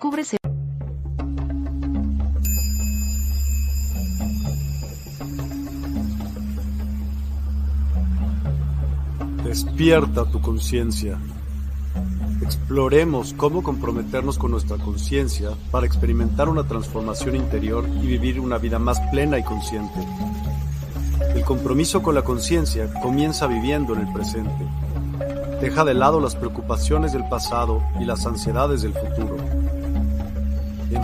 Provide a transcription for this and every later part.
Descubre Despierta tu conciencia. Exploremos cómo comprometernos con nuestra conciencia para experimentar una transformación interior y vivir una vida más plena y consciente. El compromiso con la conciencia comienza viviendo en el presente. Deja de lado las preocupaciones del pasado y las ansiedades del futuro.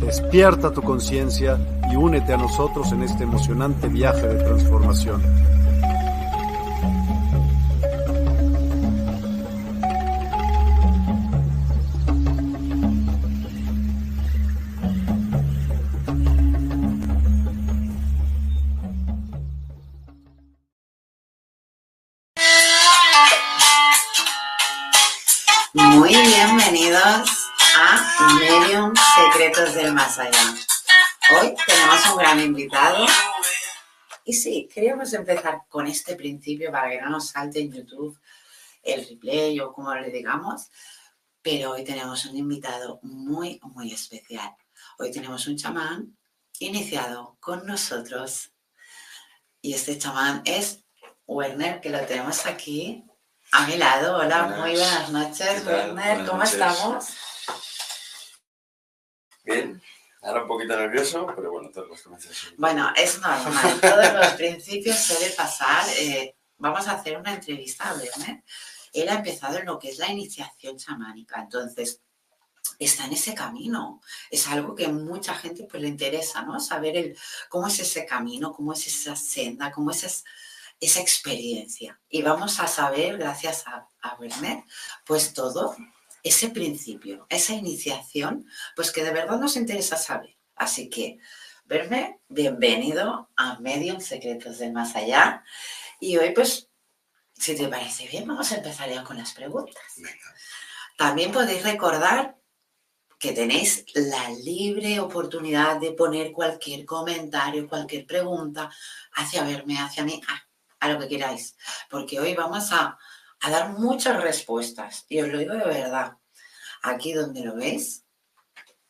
Despierta tu conciencia y únete a nosotros en este emocionante viaje de transformación. Del más allá. Hoy tenemos un gran invitado. Y sí, queríamos empezar con este principio para que no nos salte en YouTube el replay o como le digamos. Pero hoy tenemos un invitado muy, muy especial. Hoy tenemos un chamán iniciado con nosotros. Y este chamán es Werner, que lo tenemos aquí a mi lado. Hola, muy buenas noches, Werner. ¿Cómo estamos? Ahora un poquito nervioso, pero bueno, todos los comienzos. Bueno, es normal, todos los principios suele pasar. Eh, vamos a hacer una entrevista a Werner. Él ha empezado en lo que es la iniciación chamánica, entonces está en ese camino. Es algo que mucha gente pues le interesa, ¿no? Saber el, cómo es ese camino, cómo es esa senda, cómo es esa, experiencia. Y vamos a saber, gracias a, a Werner, pues todo ese principio, esa iniciación, pues que de verdad nos interesa saber. Así que, verme, bienvenido a Medium Secretos del Más Allá. Y hoy, pues, si te parece bien, vamos a empezar ya con las preguntas. También podéis recordar que tenéis la libre oportunidad de poner cualquier comentario, cualquier pregunta hacia verme, hacia mí, a, lo que queráis. Porque hoy vamos a, a dar muchas respuestas. Y os lo digo de verdad. Aquí donde lo veis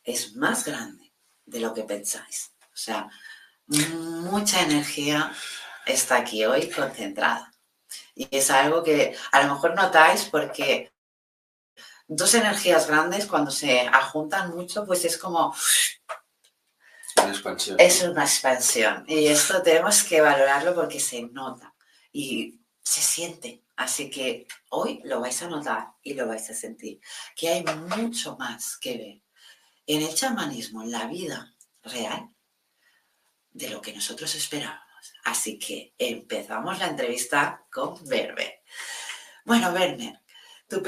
es más grande de lo que pensáis. O sea, mucha energía está aquí hoy concentrada. Y es algo que a lo mejor notáis porque dos energías grandes cuando se ajuntan mucho, pues es como... Una expansión. Es una expansión. Y esto tenemos que valorarlo porque se nota y se siente. Así que hoy lo vais a notar y lo vais a sentir, que hay mucho más que ver en el chamanismo, en la vida real, de lo que nosotros esperábamos. Así que empezamos la entrevista con Werner. Bueno, Werner, tu,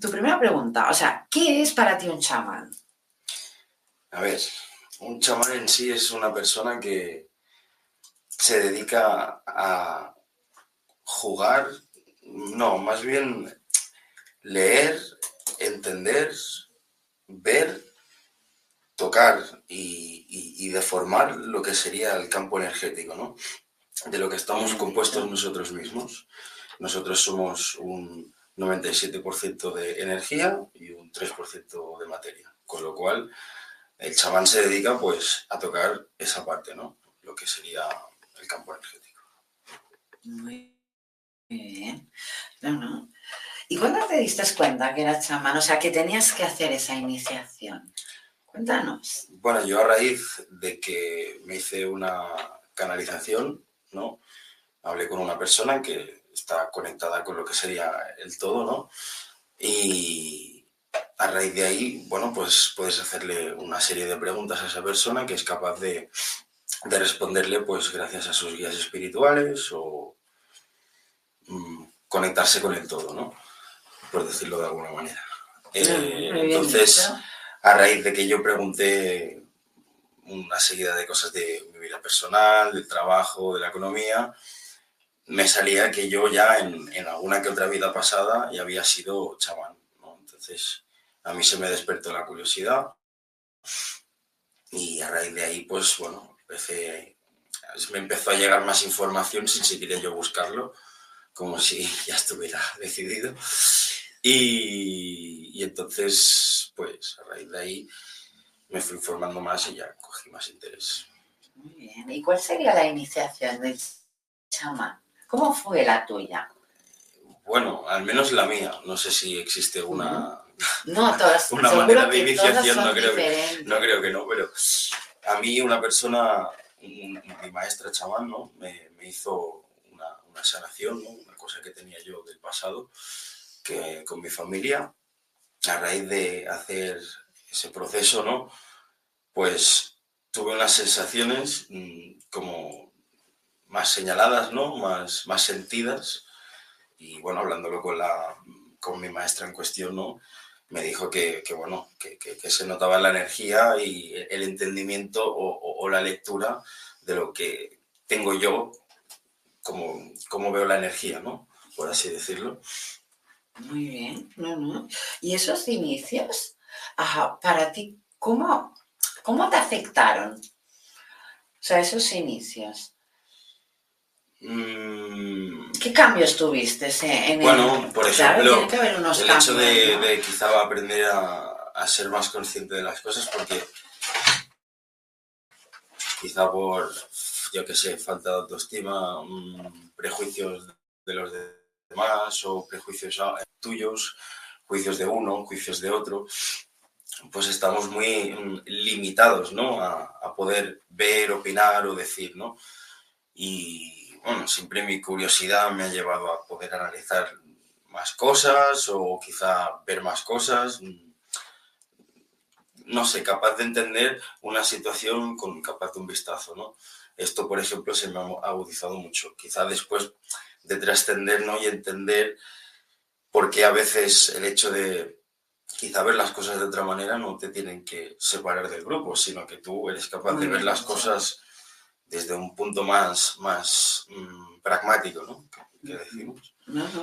tu primera pregunta, o sea, ¿qué es para ti un chamán? A ver, un chamán en sí es una persona que se dedica a jugar no, más bien leer, entender, ver tocar y, y, deformar lo que sería el campo energético, ¿no? De lo que estamos compuestos nosotros mismos. Nosotros somos un 97% de energía y un 3% de materia. Con lo cual, el chamán se dedica pues a tocar esa parte, ¿no? Lo que sería el campo energético. Muy bien. No, no. ¿Y cuándo te diste cuenta que era chamán? O sea, que tenías que hacer esa iniciación. Cuéntanos. Bueno, yo a raíz de que me hice una canalización, ¿no? Hablé con una persona que está conectada con lo que sería el todo, ¿no? Y a raíz de ahí, bueno, pues puedes hacerle una serie de preguntas a esa persona que es capaz de, de responderle, pues gracias a sus guías espirituales o conectarse con el todo, ¿no? Por decirlo de alguna manera. Eh, entonces, a raíz de que yo pregunté una serie de cosas de mi vida personal, del trabajo, de la economía, me salía que yo ya en, alguna que otra vida pasada ya había sido chamán. Entonces, a mí se me despertó la curiosidad y a raíz de ahí, pues bueno, empecé, me empezó a llegar más información sin siquiera yo buscarlo, como si ya estuviera decidido. Y, y entonces, pues a raíz de ahí me fui informando más y ya cogí más interés. Muy bien. ¿Y cuál sería la iniciación del chamán? ¿Cómo fue la tuya? Bueno, al menos la mía. No sé si existe una, no, todas, una manera de iniciación, no creo, que, no creo que no, pero a mí una persona, mi maestra chamán, ¿no? me, hizo una, sanación, ¿no? una cosa que tenía yo del pasado, que con mi familia, a raíz de hacer ese proceso, ¿no? pues tuve unas sensaciones mm, como más señaladas, ¿no? Más, más sentidas. Y bueno, hablándolo con, la, con mi maestra en cuestión, ¿no? Me dijo que, que bueno, que, que, se notaba la energía y el entendimiento o, la lectura de lo que tengo yo, como, como veo la energía, ¿no? Por así decirlo. Muy bien, no, no. ¿Y esos inicios, para ti, cómo, cómo te afectaron? O sea, esos inicios. Mm. ¿Qué cambios tuviste en Bueno, por ejemplo, el hecho de, quizá aprender a, ser más consciente de las cosas porque quizá por, yo qué sé, falta de autoestima, mm, prejuicios de los demás o prejuicios tuyos, juicios de uno, juicios de otro, pues estamos muy mm, limitados, ¿no? A, a poder ver, opinar o decir, ¿no? Y bueno, siempre mi curiosidad me ha llevado a poder analizar más cosas o quizá ver más cosas. No sé, capaz de entender una situación con capaz de un vistazo, ¿no? Esto, por ejemplo, se me ha agudizado mucho. Quizá después de trascender ¿no? y entender por qué a veces el hecho de quizá ver las cosas de otra manera no te tienen que separar del grupo, sino que tú eres capaz de ver las cosas desde un punto más, más mm, pragmático, ¿no? Que, decimos.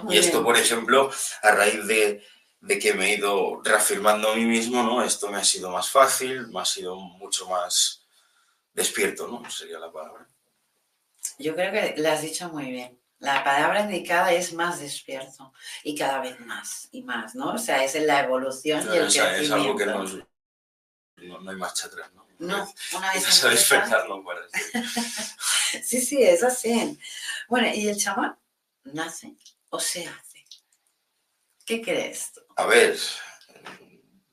y esto, por ejemplo, a raíz de, de, que me he ido reafirmando a mí mismo, ¿no? Esto me ha sido más fácil, me ha sido mucho más despierto, ¿no? Sería la palabra. Yo creo que lo has dicho muy bien. La palabra indicada es más despierto y cada vez más y más, ¿no? O sea, es la evolución y el crecimiento. Es algo que no, no hay marcha atrás, ¿no? No, una vez sí, sí, es así. Bueno, ¿y el chamán nace o se hace? ¿Qué crees tú? A ver,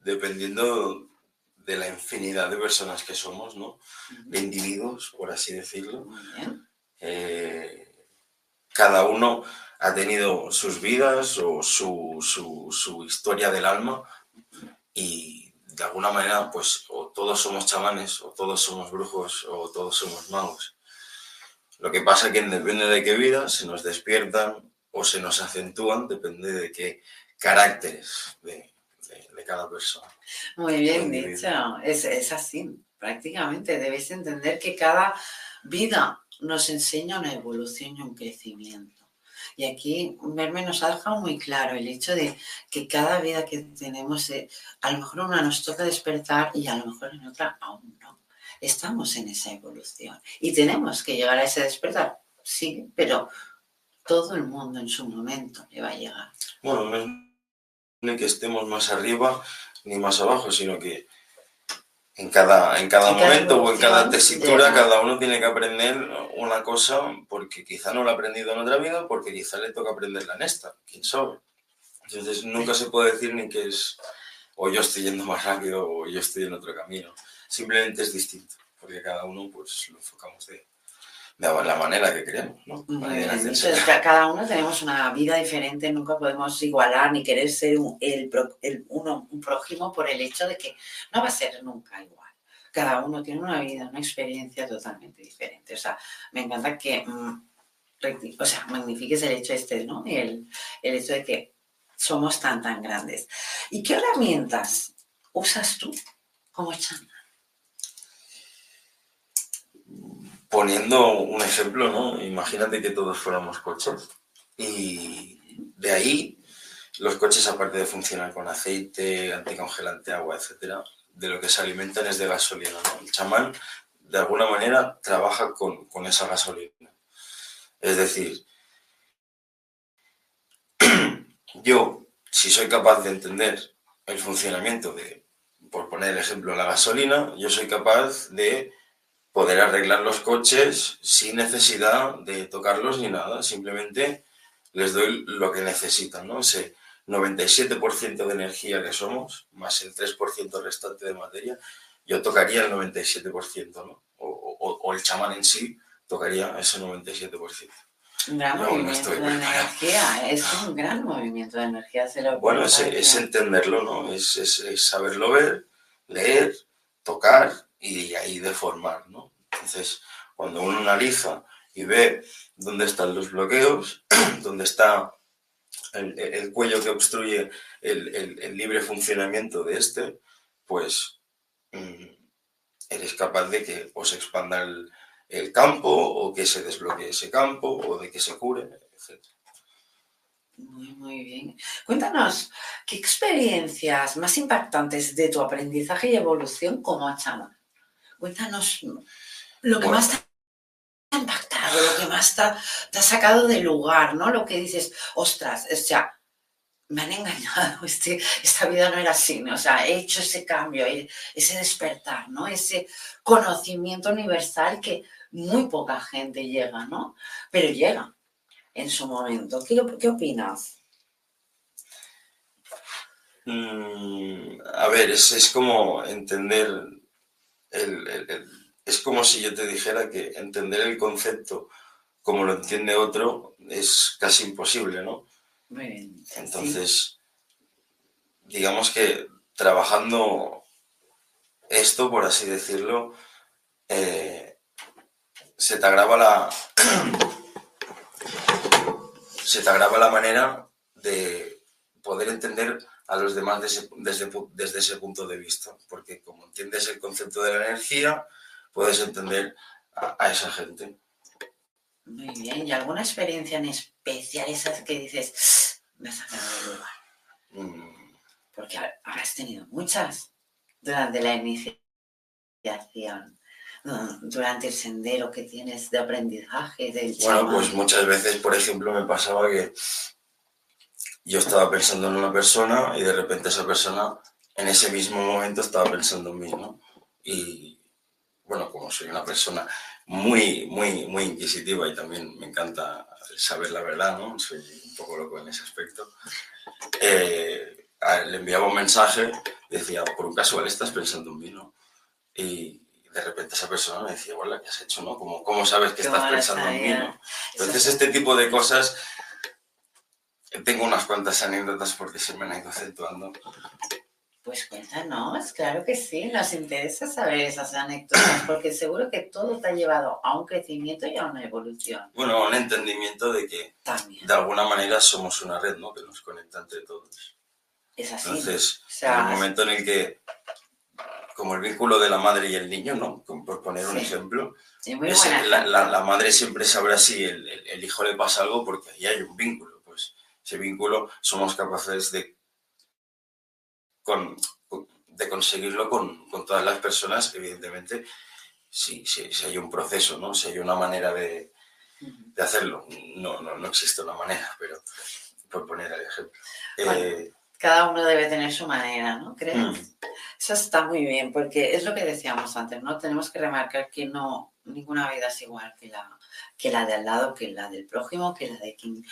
dependiendo de la infinidad de personas que somos, ¿no? De individuos, por así decirlo. Eh, cada uno ha tenido sus vidas o su, su, su historia del alma y de alguna manera, pues o todos somos chamanes, o todos somos brujos, o todos somos magos. Lo que pasa es que depende de qué vida se nos despiertan o se nos acentúan, depende de qué caracteres de, cada persona. Muy bien dicho, es, es así, prácticamente. Debéis entender que cada vida nos enseña una evolución y un crecimiento. Y aquí Verme nos ha dejado muy claro el hecho de que cada vida que tenemos, eh, a lo mejor una nos toca despertar y a lo mejor en otra aún no. Estamos en esa evolución y tenemos que llegar a ese despertar, sí, pero todo el mundo en su momento le va a llegar. Bueno, no que estemos más arriba ni más abajo, sino que en cada, en cada momento o en cada tesitura, cada uno tiene que aprender una cosa porque quizá no lo ha aprendido en otra vida, porque quizá le toca aprenderla en esta, quién sabe. Entonces nunca se puede decir ni que es o yo estoy yendo más rápido o yo estoy en otro camino. Simplemente es distinto, porque cada uno pues lo enfocamos de, de la manera que queremos. ¿no? Entonces, cada uno tenemos una vida diferente, nunca podemos igualar ni querer ser un, el, uno, un prójimo por el hecho de que no va a ser nunca igual. Cada uno tiene una vida, una experiencia totalmente diferente. O sea, me encanta que, mm, o sea, magnifiques el hecho este, ¿no? El, el hecho de que somos tan, tan grandes. ¿Y qué herramientas usas tú como chana? Poniendo un ejemplo, ¿no? Imagínate que todos fuéramos coches y de ahí los coches, aparte de funcionar con aceite, anticongelante, agua, etcétera, de lo que se alimentan es de gasolina. El chamán, de alguna manera, trabaja con, con esa gasolina. Es decir, yo, si soy capaz de entender el funcionamiento de, por poner el ejemplo, la gasolina, yo soy capaz de poder arreglar los coches sin necesidad de tocarlos ni nada, simplemente les doy lo que necesitan, ¿no? Ese 97% de energía que somos, más el 3% restante de materia, yo tocaría el 97%, ¿no? O, el chamán en sí tocaría ese 97%. Un gran movimiento de energía, es un gran movimiento de energía. Se lo bueno, es, es, entenderlo, ¿no? Es, es saberlo ver, leer, tocar y ahí deformar, ¿no? Entonces, cuando uno analiza y ve dónde están los bloqueos, dónde está el, cuello que obstruye el, libre funcionamiento de este, pues mm, eres capaz de que o se expanda el, campo o que se desbloquee ese campo o de que se cure, etc. Muy, muy bien. Cuéntanos, ¿qué experiencias más impactantes de tu aprendizaje y evolución como chama? Cuéntanos lo que más te ha impactado, lo que más te ha, sacado del lugar, ¿no? Lo que dices, ostras, o sea, me han engañado, este, esta vida no era así, ¿no? O sea, he hecho ese cambio, e, ese despertar, ¿no? Ese conocimiento universal que muy poca gente llega, ¿no? Pero llega en su momento. ¿Qué, qué opinas? Mm, a ver, es, como entender el es como si yo te dijera que entender el concepto como lo entiende otro es casi imposible, ¿no? Entonces, digamos que trabajando esto, por así decirlo, eh, se te agrava la. se te agrava la manera de poder entender a los demás desde, desde ese punto de vista. Porque como entiendes el concepto de la energía, puedes entender a, esa gente. Muy bien, ¿y alguna experiencia en especial esas que dices, me has sacado del lugar? Mm. Porque has tenido muchas durante la iniciación, durante el sendero que tienes de aprendizaje del Bueno, pues muchas veces, por ejemplo, me pasaba que yo estaba pensando en una persona y de repente esa persona en ese mismo momento estaba pensando en mí, ¿no? Y, bueno, como soy una persona muy, muy, muy inquisitiva y también me encanta saber la verdad, ¿no? Soy un poco loco en ese aspecto. Eh, le enviaba un mensaje, decía, por un casual estás pensando en mí, ¿no? Y de repente esa persona me decía, bueno, ¿qué has hecho, no? ¿Cómo, cómo sabes que estás pensando en mí, no? Entonces, este tipo de cosas, tengo unas cuantas anécdotas porque se me han ido acentuando. Pues cuéntanos, claro que sí, nos interesa saber esas anécdotas, porque seguro que todo te ha llevado a un crecimiento y a una evolución. Bueno, a un entendimiento de que de alguna manera somos una red, ¿no? Que nos conecta entre todos. Es así. Entonces, en el momento en el que como el vínculo de la madre y el niño, ¿no? Por poner un Sí. ejemplo. Sí, muy Es- buena. la, la- la madre siempre sabrá si el, el- el hijo le pasa algo porque ahí hay un vínculo. Ese vínculo somos capaces de, con- de conseguirlo con, con todas las personas, evidentemente, si, si, si hay un proceso, ¿no? Si hay una manera de, de hacerlo. No, no, no existe una manera, pero por poner el ejemplo. Bueno. Eh, Cada uno debe tener su manera, ¿no? ¿Crees? mm, Eso está muy bien, porque es lo que decíamos antes, ¿no? Tenemos que remarcar que no, ninguna vida es igual que la, que la de al lado, que la del prójimo, que la de quien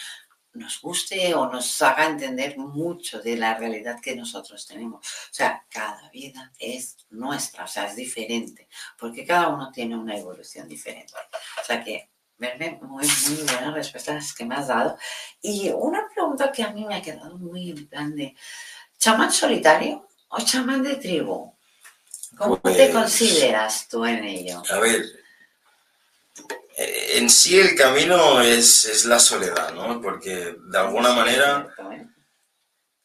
nos guste o nos haga entender mucho de la realidad que nosotros tenemos. O sea, cada vida es nuestra, o sea, es diferente, porque cada uno tiene una evolución diferente. O sea que, verme, muy, muy buenas respuestas que me has dado. Y una pregunta que a mí me ha quedado muy en plan de, ¿chamán solitario o chamán de tribu? ¿Cómo te Pues- consideras tú en ello? A ver, en sí el camino es, es la soledad, ¿no? Porque de alguna manera, ¿eh?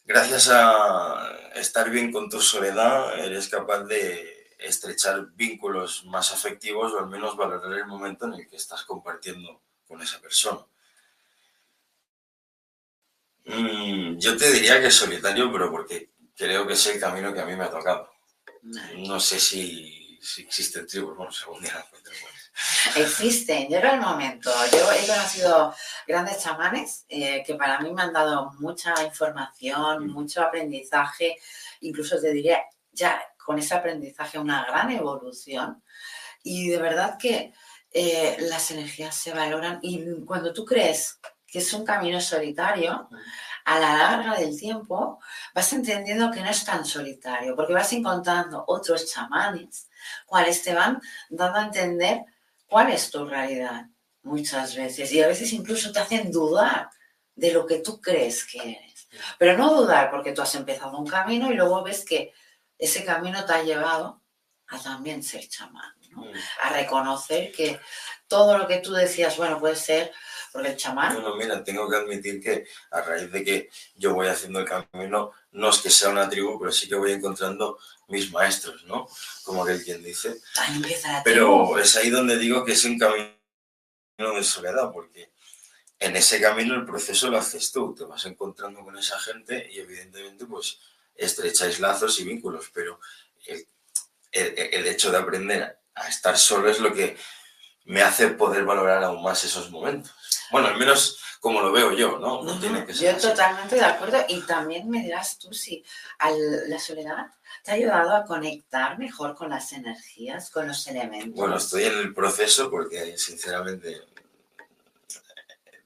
gracias a estar bien con tu soledad, eres capaz de estrechar vínculos más afectivos o al menos valorar el momento en el que estás compartiendo con esa persona. Mm, yo te diría que solitario, pero porque creo que es el camino que a mí me ha tocado. No sé si, si existen tribus, bueno, según día la encuentro, pues. Existen, llega el momento. Yo he conocido grandes chamanes eh, que para mí me han dado mucha información, Mm. mucho aprendizaje, incluso te diría ya con ese aprendizaje una gran evolución. Y de verdad que eh, las energías se valoran y cuando tú crees que es un camino solitario, a la larga del tiempo vas entendiendo que no es tan solitario, porque vas encontrando otros chamanes, cuales te van dando a entender cuál es tu realidad muchas veces y a veces incluso te hacen dudar de lo que tú crees que eres. Pero no dudar porque tú has empezado un camino y luego ves que ese camino te ha llevado a también ser chamán, ¿no? Mm. a reconocer que todo lo que tú decías, bueno, puede ser, porque el chamán, Bueno, mira, tengo que admitir que a raíz de que yo voy haciendo el camino, no es que sea una tribu, pero sí que voy encontrando mis maestros, ¿no? Como aquel quien dice. ahí empieza la tribu. Pero es ahí donde digo que es un camino de soledad, porque en ese camino el proceso lo haces tú, te vas encontrando con esa gente y evidentemente pues estrecháis lazos y vínculos, pero el, el- el hecho de aprender a estar solo es lo que me hace poder valorar aún más esos momentos. Bueno, al menos como lo veo yo, ¿no? No tiene que ser Yo así. totalmente de acuerdo y también me dirás tú si al- la soledad te ha ayudado a conectar mejor con las energías, con los elementos. Bueno, estoy en el proceso porque sinceramente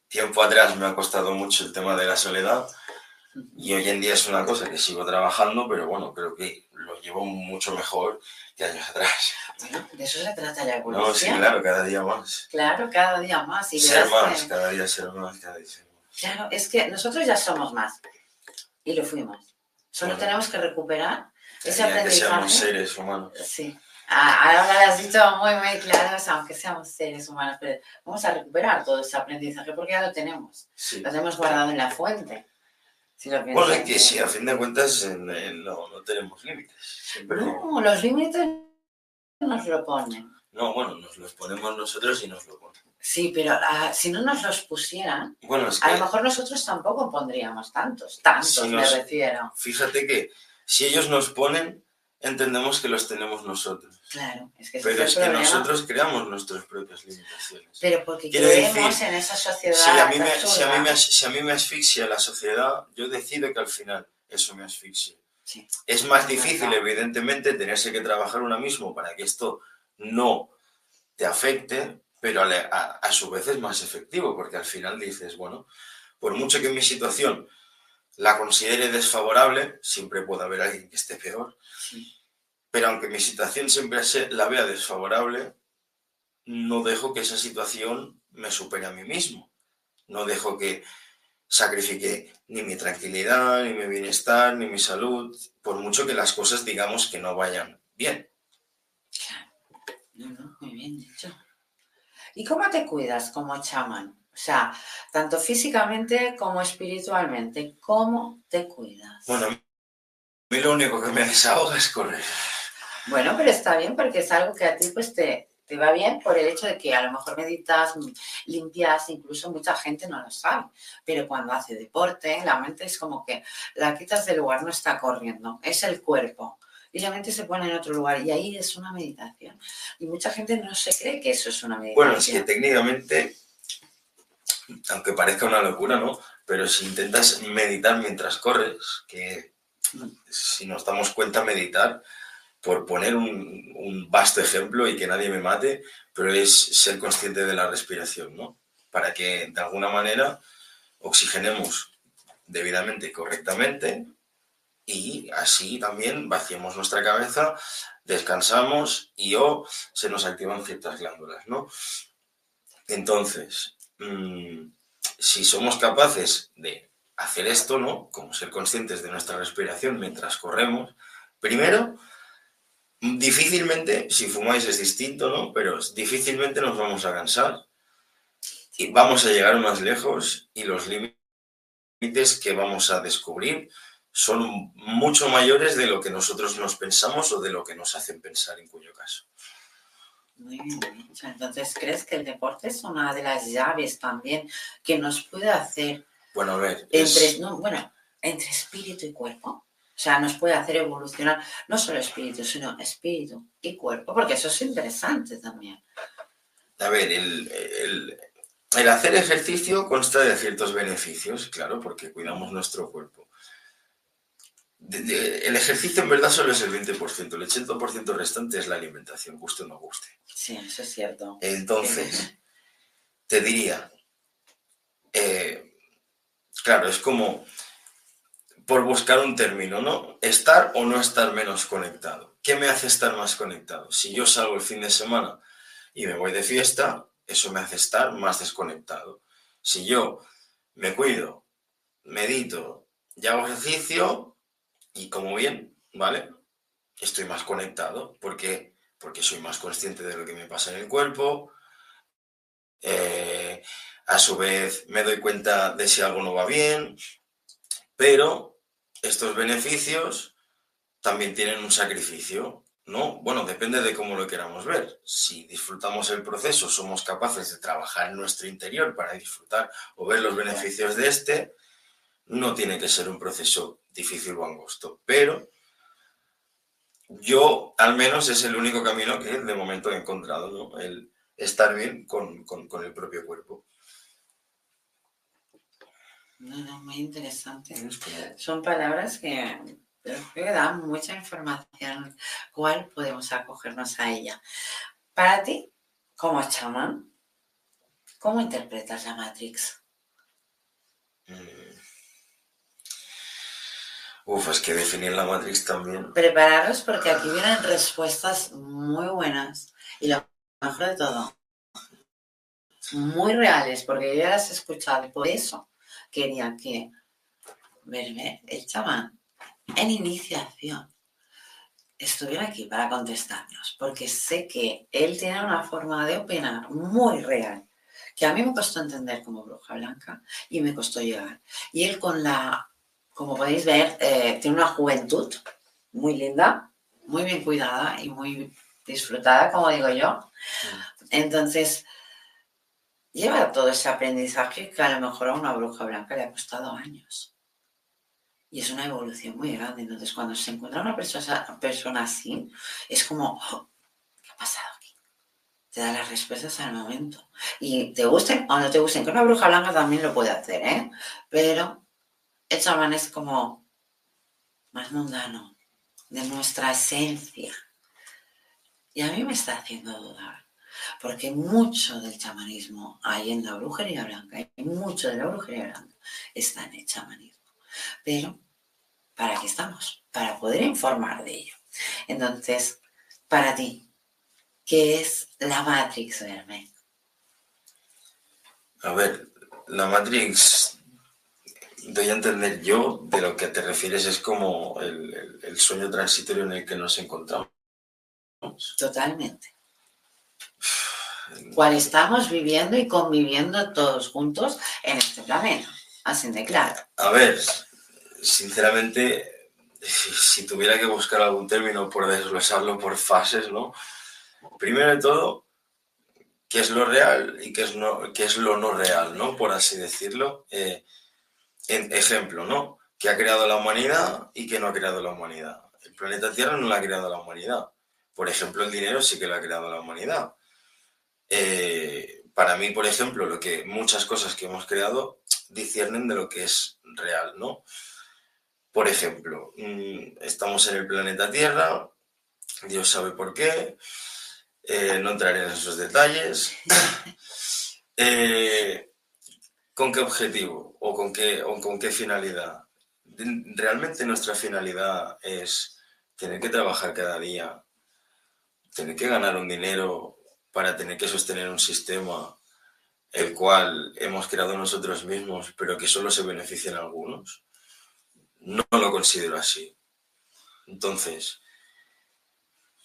tiempo atrás me ha costado mucho el tema de la soledad y hoy en día es una cosa que sigo trabajando, pero bueno, creo que lo llevo mucho mejor que años atrás. Bueno, de eso se trata la No, sí, evolución. claro, cada día más. Claro, cada día más. Y Ser más, que- cada día ser más, cada día ser más. Claro, es que nosotros ya somos más y lo fuimos. Solo Bueno. tenemos que recuperar ese día que seamos aprendizaje. seres humanos. Sí. Ah, Ahora lo has dicho muy, muy claro, o sea, aunque seamos seres humanos, pero vamos a recuperar todo ese aprendizaje porque ya lo tenemos. Sí. Lo tenemos guardado en la fuente. Si Bueno, es que sí, a fin de cuentas en- en- no, no tenemos límites. No, los límites nos lo ponen. No, bueno, nos los ponemos nosotros y nos lo ponen. Sí, pero ah, si no nos los pusieran, Bueno, es a lo mejor nosotros tampoco pondríamos tantos, tantos Si me refiero. fíjate que si ellos nos ponen, entendemos que los tenemos nosotros. Claro, es que Pero es que problema. nosotros creamos nuestras propias limitaciones. Pero porque Quiero creemos decir, en esa sociedad. Si a, mí me, si, a mí me, as- si a mí me asfixia la sociedad, yo decido que al final eso me asfixie. Sí. Es más Es difícil, verdad. evidentemente, tenerse que trabajar uno mismo para que esto no te afecte, pero a, a- a su vez es más efectivo, porque al final dices, bueno, por mucho que mi situación la considere desfavorable, siempre puede haber alguien que esté peor, Sí. pero aunque mi situación siempre se- la vea desfavorable, no dejo que esa situación me supere a mí mismo. No dejo que sacrifique ni mi tranquilidad, ni mi bienestar, ni mi salud, por mucho que las cosas digamos que no vayan bien. No, no, muy bien dicho. ¿Y cómo te cuidas como chamán? O sea, tanto físicamente como espiritualmente, ¿cómo te cuidas? Bueno, a mí lo único que me desahoga es correr. Bueno, pero está bien porque es algo que a ti pues te, te va bien por el hecho de que a lo mejor meditas, limpias, incluso mucha gente no lo sabe, pero cuando hace deporte, la mente es como que la quitas del lugar, no está corriendo, es el cuerpo. Y la mente se pone en otro lugar y ahí es una meditación. Y mucha gente no se cree que eso es una meditación. Bueno, es que técnicamente, aunque parezca una locura, ¿no? Pero si intentas meditar mientras corres, que si nos damos cuenta, meditar por poner un, vasto ejemplo y que nadie me mate, pero es ser consciente de la respiración, ¿no? Para que de alguna manera oxigenemos debidamente correctamente y así también vaciemos nuestra cabeza, descansamos y o se nos activan ciertas glándulas, ¿no? Entonces, mm, si somos capaces de hacer esto, ¿no? Como ser conscientes de nuestra respiración mientras corremos, primero, Difícilmente, si fumáis es distinto, ¿no? Pero difícilmente nos vamos a cansar y vamos a llegar más lejos y los límites que vamos a descubrir son mucho mayores de lo que nosotros nos pensamos o de lo que nos hacen pensar en cuyo caso. Muy bien. Entonces, ¿crees que el deporte es una de las llaves también que nos puede hacer bueno, a ver, entre, bueno, entre espíritu y cuerpo? O sea, nos puede hacer evolucionar no solo espíritu, sino espíritu y cuerpo, porque eso es interesante también. A ver, el, hacer ejercicio consta de ciertos beneficios, claro, porque cuidamos nuestro cuerpo. El ejercicio en verdad solo es el 20%, el 80% restante es la alimentación, guste o no guste. Sí, eso es cierto. Entonces, te diría, eh, claro, es como por buscar un término, ¿no? Estar o no estar menos conectado. ¿Qué me hace estar más conectado? Si yo salgo el fin de semana y me voy de fiesta, eso me hace estar más desconectado. Si yo me cuido, medito y hago ejercicio y como bien, ¿vale? Estoy más conectado porque, porque soy más consciente de lo que me pasa en el cuerpo. Eh, a su vez me doy cuenta de si algo no va bien, pero estos beneficios también tienen un sacrificio, ¿no? Bueno, depende de cómo lo queramos ver. Si disfrutamos el proceso, somos capaces de trabajar en nuestro interior para disfrutar o ver los beneficios de este, no tiene que ser un proceso difícil o angosto, pero yo al menos es el único camino que de momento he encontrado, ¿no? El estar bien con, con el propio cuerpo. No, no, muy interesante. Son palabras que, que dan mucha información. ¿Cuál podemos acogernos a ella? Para ti, como chamán, ¿cómo interpretas la Matrix? Mm. Uf, es que definir la Matrix también. Prepararos porque aquí vienen respuestas muy buenas y lo mejor de todo, muy reales, porque ya las he escuchado por eso quería que verme el chamán en iniciación estuviera aquí para contestarnos, porque sé que él tiene una forma de opinar muy real, que a mí me costó entender como bruja blanca y me costó llegar. Y él con la, como podéis ver, eh, tiene una juventud muy linda, muy bien cuidada y muy disfrutada, como digo yo. Entonces, lleva todo ese aprendizaje que a lo mejor a una bruja blanca le ha costado años. Y es una evolución muy grande. Entonces, cuando se encuentra una persona, persona así, es como, oh, ¿qué ha pasado aquí? Te da las respuestas al momento. Y te gusten o no te gusten, que una bruja blanca también lo puede hacer, ¿eh? Pero el chamán es como más mundano, de nuestra esencia. Y a mí me está haciendo dudar porque mucho del chamanismo hay en la brujería blanca, y mucho de la brujería blanca está en el chamanismo. Pero, ¿para qué estamos? Para poder informar de ello. Entonces, para ti, ¿qué es la Matrix, Verme? A ver, la Matrix, doy a entender yo, de lo que te refieres es como el sueño transitorio en el que nos encontramos. Totalmente cual estamos viviendo y conviviendo todos juntos en este planeta. Así de claro. A ver, sinceramente, si, tuviera que buscar algún término por desglosarlo por fases, ¿no? Primero de todo, ¿qué es lo real y qué es, no, qué es lo no real, ¿no? Por así decirlo. Eh, en ejemplo, ¿no? ¿Qué ha creado la humanidad y qué no ha creado la humanidad? El planeta Tierra no lo ha creado la humanidad. Por ejemplo, el dinero sí que lo ha creado la humanidad. Eh, para mí, por ejemplo, lo que muchas cosas que hemos creado disciernen de lo que es real, ¿no? Por ejemplo, mm, estamos en el planeta Tierra, Dios sabe por qué, eh, no entraré en esos detalles. Eh, ¿Con qué objetivo o con qué, o con qué finalidad? Realmente nuestra finalidad es tener que trabajar cada día, tener que ganar un dinero para tener que sostener un sistema el cual hemos creado nosotros mismos, pero que solo se benefician algunos. No lo considero así. Entonces,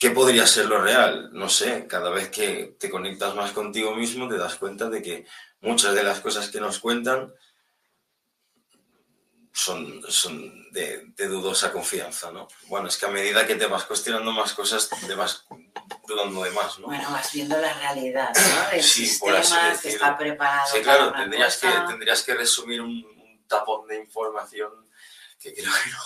¿qué podría ser lo real? No sé, cada vez que te conectas más contigo mismo te das cuenta de que muchas de las cosas que nos cuentan son, son de, dudosa confianza, ¿no? Bueno, es que a medida que te vas cuestionando más cosas, te vas dudando de más, ¿no? Bueno, vas viendo la realidad, ¿no? Sí, sistema que está preparado. Sí, claro, tendrías que, tendrías que resumir un, tapón de información que creo que no.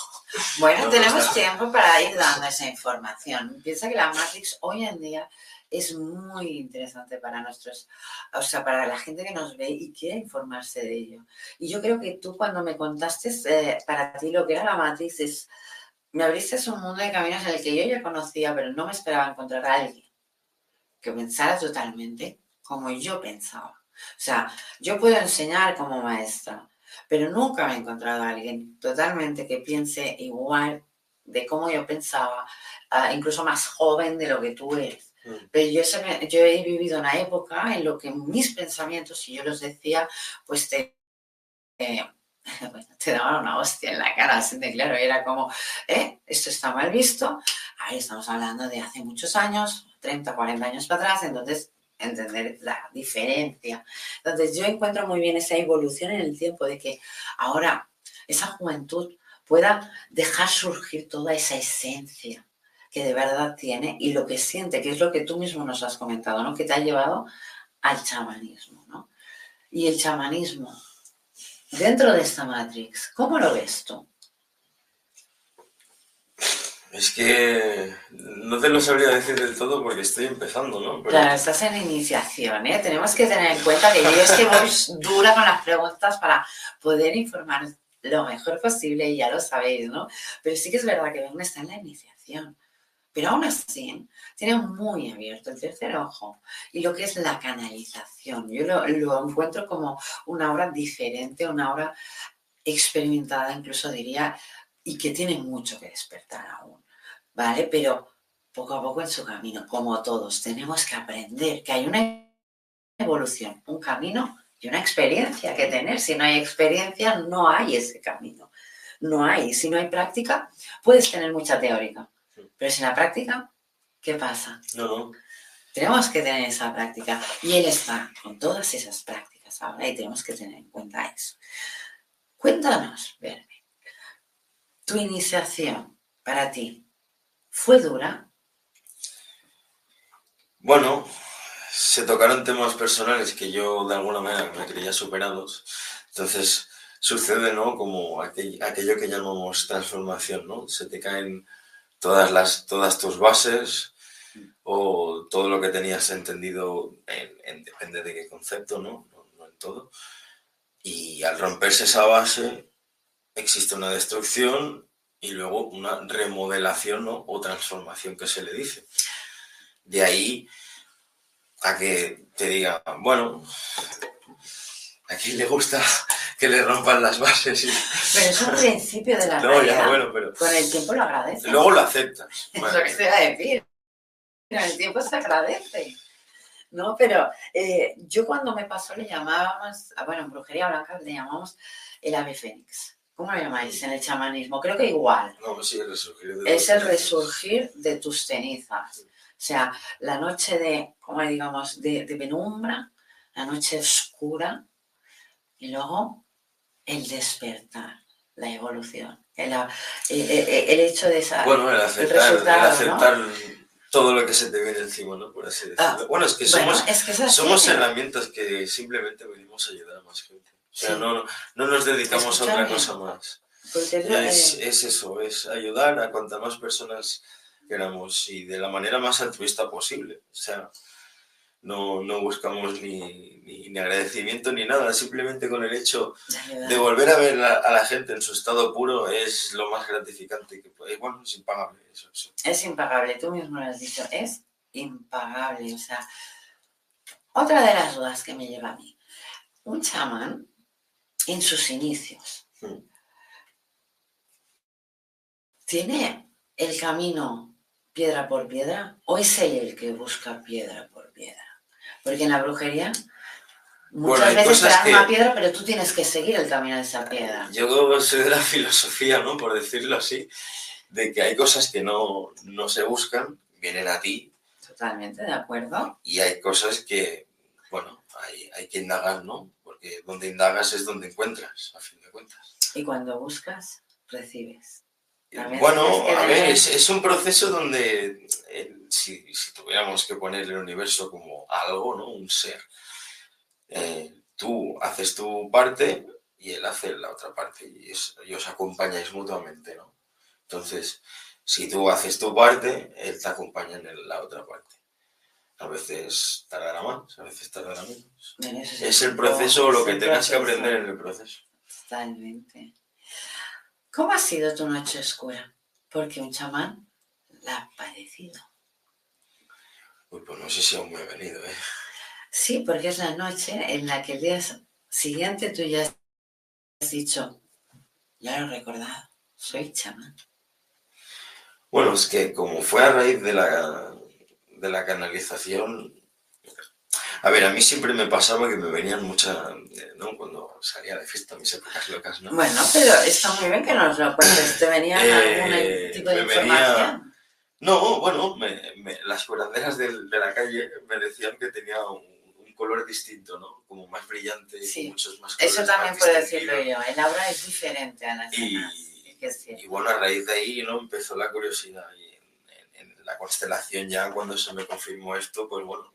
Bueno, tenemos tiempo para ir dando esa información. Piensa que la Matrix hoy en día es muy interesante para nuestros, o sea, para la gente que nos ve y quiere informarse de ello. Y yo creo que tú cuando me contaste eh, para ti lo que era la Matrix es, me abriste un mundo de caminos en el que yo ya conocía, pero no me esperaba encontrar a alguien que pensara totalmente como yo pensaba. O sea, yo puedo enseñar como maestra, pero nunca he encontrado a alguien totalmente que piense igual de cómo yo pensaba, ah, incluso más joven de lo que tú eres. Mm. Pero yo, yo, he vivido una época en lo que mis pensamientos, si yo los decía, pues te, eh, te daban una hostia en la cara, así de claro, era como, eh, esto está mal visto, ahí estamos hablando de hace muchos años, 30, 40 años para atrás, entonces entender la diferencia. Entonces yo encuentro muy bien esa evolución en el tiempo de que ahora esa juventud pueda dejar surgir toda esa esencia que de verdad tiene y lo que siente, que es lo que tú mismo nos has comentado, ¿no? Que te ha llevado al chamanismo, ¿no? Y el chamanismo, dentro de esta Matrix, ¿cómo lo ves tú? Es que no te lo sabría decir del todo porque estoy empezando, ¿no? Claro, estás en iniciación, ¿eh? Tenemos que tener en cuenta que yo es que voy dura con las preguntas para poder informar lo mejor posible y ya lo sabéis, ¿no? Pero sí que es verdad que uno está en la iniciación. Pero aún así, tiene muy abierto el tercer ojo y lo que es la canalización. Yo lo, encuentro como una obra diferente, una obra experimentada, incluso diría, y que tiene mucho que despertar aún, ¿vale? Pero poco a poco en su camino, como todos, tenemos que aprender que hay una evolución, un camino y una experiencia que tener. Si no hay experiencia, no hay ese camino. No hay. Si no hay práctica, puedes tener mucha teórica, pero sin la práctica, ¿qué pasa? No, Tenemos que tener esa práctica. Y él está con todas esas prácticas ahora y tenemos que tener en cuenta eso. Cuéntanos, Verne, tu iniciación para ti fue dura. Bueno, se tocaron temas personales que yo de alguna manera me creía superados. Entonces sucede, ¿no? Como aquello que llamamos transformación, ¿no? Se te caen todas, las, todas tus bases o todo lo que tenías entendido, en, depende de qué concepto, ¿no? ¿no? en todo. Y al romperse esa base, existe una destrucción y luego una remodelación ¿no? o transformación que se le dice. De ahí a que te diga, bueno, a quién le gusta que le rompan las bases. Y... Pero es un principio de la no, Ya, bueno, pero... Con el tiempo lo agradeces. Luego lo aceptas. Es lo que te iba a decir. Con el tiempo se agradece. ¿no? Pero eh, yo cuando me pasó le llamábamos, bueno, en brujería blanca le llamamos el ave fénix. ¿Cómo lo llamáis en el chamanismo? Creo que igual. No, pues sí, el resurgir de Es el resurgir de tus cenizas. O sea, la noche de, como digamos, de, de penumbra, la noche oscura, y luego el despertar. la evolución, el, eh, eh, el hecho de esa... Bueno, el aceptar, el aceptar todo lo que se te viene encima, ¿no? Por así decirlo. Ah, bueno, es que somos, somos herramientas que simplemente venimos a ayudar a más gente. O sea, no, no nos dedicamos a otra cosa más. Es, es, eso, es ayudar a cuantas más personas queramos y de la manera más altruista posible. O sea, no, no buscamos ni, ni, agradecimiento ni nada, simplemente con el hecho de volver a ver a, la gente en su estado puro es lo más gratificante que puede. Bueno, es impagable eso, Es impagable, tú mismo lo has dicho, es impagable. O sea, otra de las dudas que me lleva a mí, un chamán en sus inicios tiene el camino piedra por piedra o es él el que busca piedra por piedra? Porque en la brujería muchas veces te dan una piedra, pero tú tienes que seguir el camino de esa piedra. Yo soy de la filosofía, ¿no? Por decirlo así, de que hay cosas que no, se buscan, vienen a ti. Totalmente, de acuerdo. Y hay cosas que, bueno, hay, hay que indagar, ¿no? Porque donde indagas es donde encuentras, a fin de cuentas. Y cuando buscas, recibes. Bueno, a ver, es, un proceso donde eh, si, tuviéramos que poner el universo como algo, ¿no? Un ser, eh, tú haces tu parte y él hace la otra parte y, os acompañáis mutuamente, ¿no? Entonces, si tú haces tu parte, él te acompaña en la otra parte. A veces tardará más, a veces tardará menos. es el proceso, lo que tengas que aprender en el proceso. Totalmente. ¿Cómo ha sido tu noche oscura? Porque un chamán la ha padecido. Uy, pues no sé si aún me he venido, ¿eh? Sí, porque es la noche en la que el día siguiente tú ya has dicho, ya lo he recordado, soy chamán. Bueno, es que como fue a raíz de la, de la canalización, a ver, a mí siempre me pasaba que me venían muchas, ¿no? Cuando salía de fiesta, mis épocas locas, ¿no? Bueno, pero está muy bien que nos lo cuentes. ¿Te venía algún eh, tipo de información? No, bueno, las curanderas de, la calle me decían que tenía un, color distinto, ¿no? Como más brillante, sí. muchos más colores. Eso también puedo decirlo yo. El aura es diferente a las y, y bueno, a raíz de ahí, ¿no? Empezó la curiosidad. Y la constelación ya, cuando se me confirmó esto, pues bueno,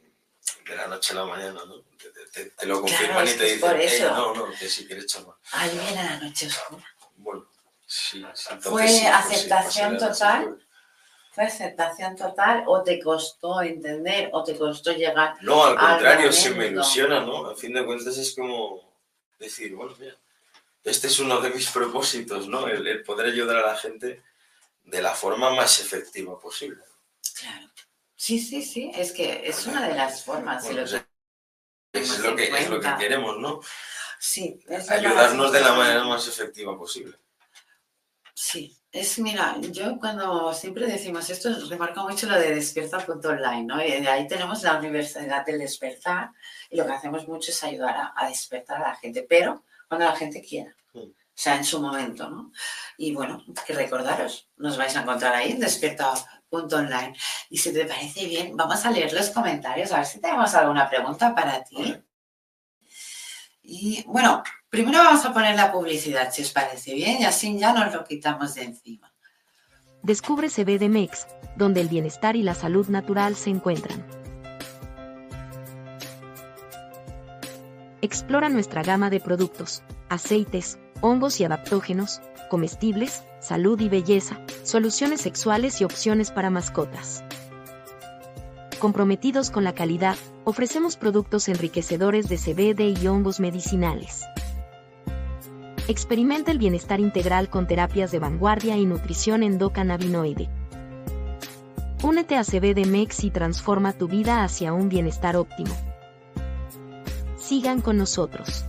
de la noche a la mañana, ¿no? Te, lo confirman y te dicen, no, no, que si quieres chamán. Ahí viene la noche oscura. Bueno, sí. ¿Fue pues aceptación total? ¿Fue aceptación total o te costó entender o te costó llegar? No, al contrario, se me ilusiona, ¿no? A fin de cuentas es como decir, bueno, mira, este es uno de mis propósitos, ¿no? el poder ayudar a la gente de la forma más efectiva posible. Claro. Sí, sí, sí, es que es una de las formas. es, lo que, es lo que queremos, ¿no? Sí. Ayudarnos de la manera más efectiva posible. Sí, es, mira, yo cuando siempre decimos esto, remarco mucho lo de despierta.online, ¿no? Y ahí tenemos la Universidad del Despertar y lo que hacemos mucho es ayudar a, despertar a la gente, pero cuando la gente quiera. Mm. O sea, en su momento, ¿no? Y bueno, que recordaros, nos vais a encontrar ahí en online. Y si te parece bien, vamos a leer los comentarios, a ver si tenemos alguna pregunta para ti. Y bueno, primero vamos a poner la publicidad, si os parece bien, y así ya nos lo quitamos de encima. Descubre CBDMEX, donde el bienestar y la salud natural se encuentran. Explora nuestra gama de productos, aceites, hongos y adaptógenos, comestibles, salud y belleza, soluciones sexuales y opciones para mascotas. Comprometidos con la calidad, ofrecemos productos enriquecedores de CBD y hongos medicinales. Experimenta el bienestar integral con terapias de vanguardia y nutrición endocannabinoide. Únete a CBD y transforma tu vida hacia un bienestar óptimo. Sigan con nosotros.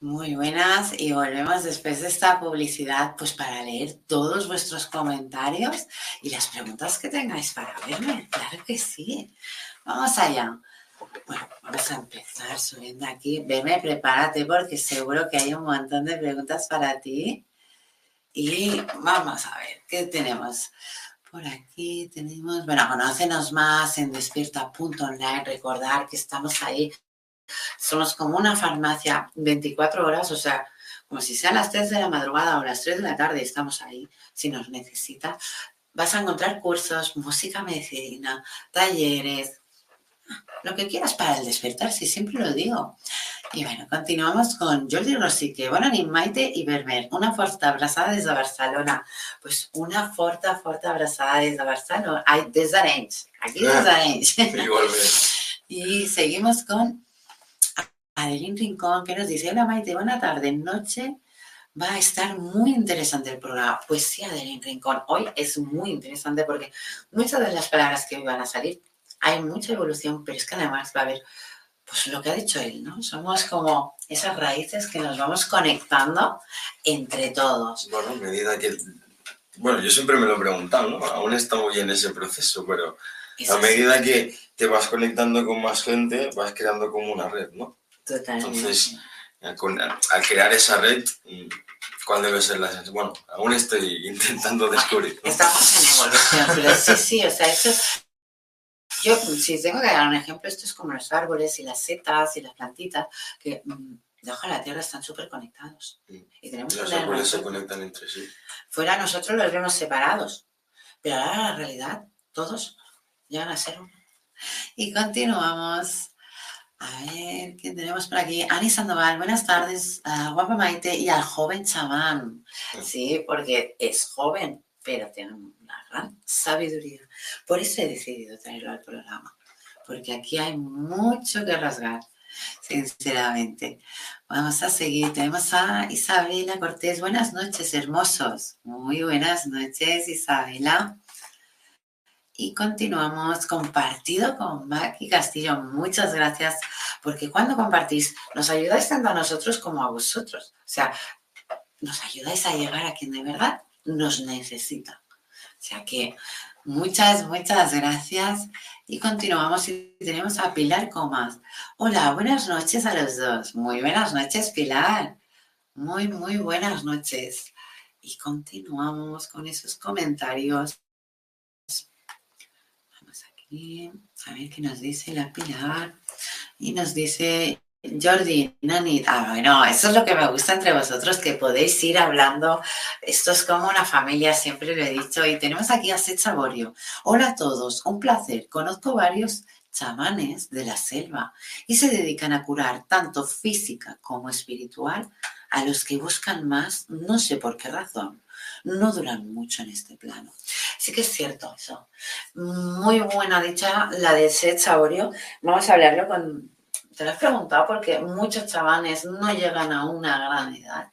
Muy buenas y volvemos después de esta publicidad pues para leer todos vuestros comentarios y las preguntas que tengáis para verme. Claro que sí. Vamos allá. Bueno, vamos a empezar subiendo aquí. Veme, prepárate porque seguro que hay un montón de preguntas para ti. Y vamos a ver, ¿qué tenemos? Por aquí tenemos, bueno, conócenos más en despierta.online. Recordar que estamos ahí. Somos como una farmacia 24 horas, o sea, como si sean las 3 de la madrugada o las 3 de la tarde, estamos ahí si nos necesita. Vas a encontrar cursos, música medicina, talleres, lo que quieras para el despertar, si siempre lo digo. Y bueno, continuamos con Jordi Rosique, bona nit Maite i Berber, una forta abraçada des de Barcelona. Pues una forta, forta abraçada des de Barcelona, Ay, des d'Arenys, aquí des d'Arenys. Igualmente. Y seguimos con Adelín Rincón, que nos dice, hola Maite, buena tarde, noche va a estar muy interesante el programa. Pues sí, Adelín Rincón, hoy es muy interesante porque muchas de las palabras que hoy van a salir hay mucha evolución, pero es que además va a haber, pues lo que ha dicho él, ¿no? Somos como esas raíces que nos vamos conectando entre todos. Bueno, a medida que... Bueno, yo siempre me lo he preguntado, ¿no? Aún estamos en ese proceso, pero a medida que te vas conectando con más gente, vas creando como una red, ¿no? Totalmente. Entonces, al crear esa red, mm, ¿cuál debe ser la? Bueno, aún estoy intentando descubrir. Estamos en evolución, pero sí, sí, o sea, eso yo, si tengo que dar un ejemplo, esto es como los árboles y las setas y las plantitas, que mm, debajo de la tierra están súper conectados. Y tenemos los árboles se conectan entre sí. Fuera nosotros los vemos separados, pero ahora la realidad, todos llegan a ser uno. Y continuamos. A ver, ¿quién tenemos por aquí? Ani Sandoval, buenas tardes, guapa Maite y al joven chamán. Sí, porque es joven, pero tiene una gran sabiduría. Por eso he decidido traerlo al programa, porque aquí hay mucho que rasgar, sinceramente. Vamos a seguir. Tenemos a Isabela Cortés. Buenas noches, hermosos. Muy buenas noches, Isabela. Y continuamos compartido con Maki Castillo. Muchas gracias, porque cuando compartís nos ayudáis tanto a nosotros como a vosotros. O sea, nos ayudáis a llegar a quien de verdad nos necesita. O sea que muchas, muchas gracias. Y continuamos y tenemos a Pilar Comas. Hola, buenas noches a los dos. Muy buenas noches, Pilar. Muy, muy buenas noches. Y continuamos con esos comentarios. Aquí a ver qué nos dice la Pilar. Y nos dice Jordi, Nani, ah, bueno, eso es lo que me gusta entre vosotros, que podéis ir hablando. Esto es como una familia, siempre lo he dicho. Y tenemos aquí a Seth Saborio. Hola a todos, un placer. Conozco varios chamanes de la selva y se dedican a curar tanto física como espiritual a los que buscan más, no sé por qué razón, no duran mucho en este plano. Sí que es cierto eso. Muy buena dicha la de Seth Saborio. Vamos a hablarlo con te lo has preguntado porque muchos chavales no llegan a una gran edad.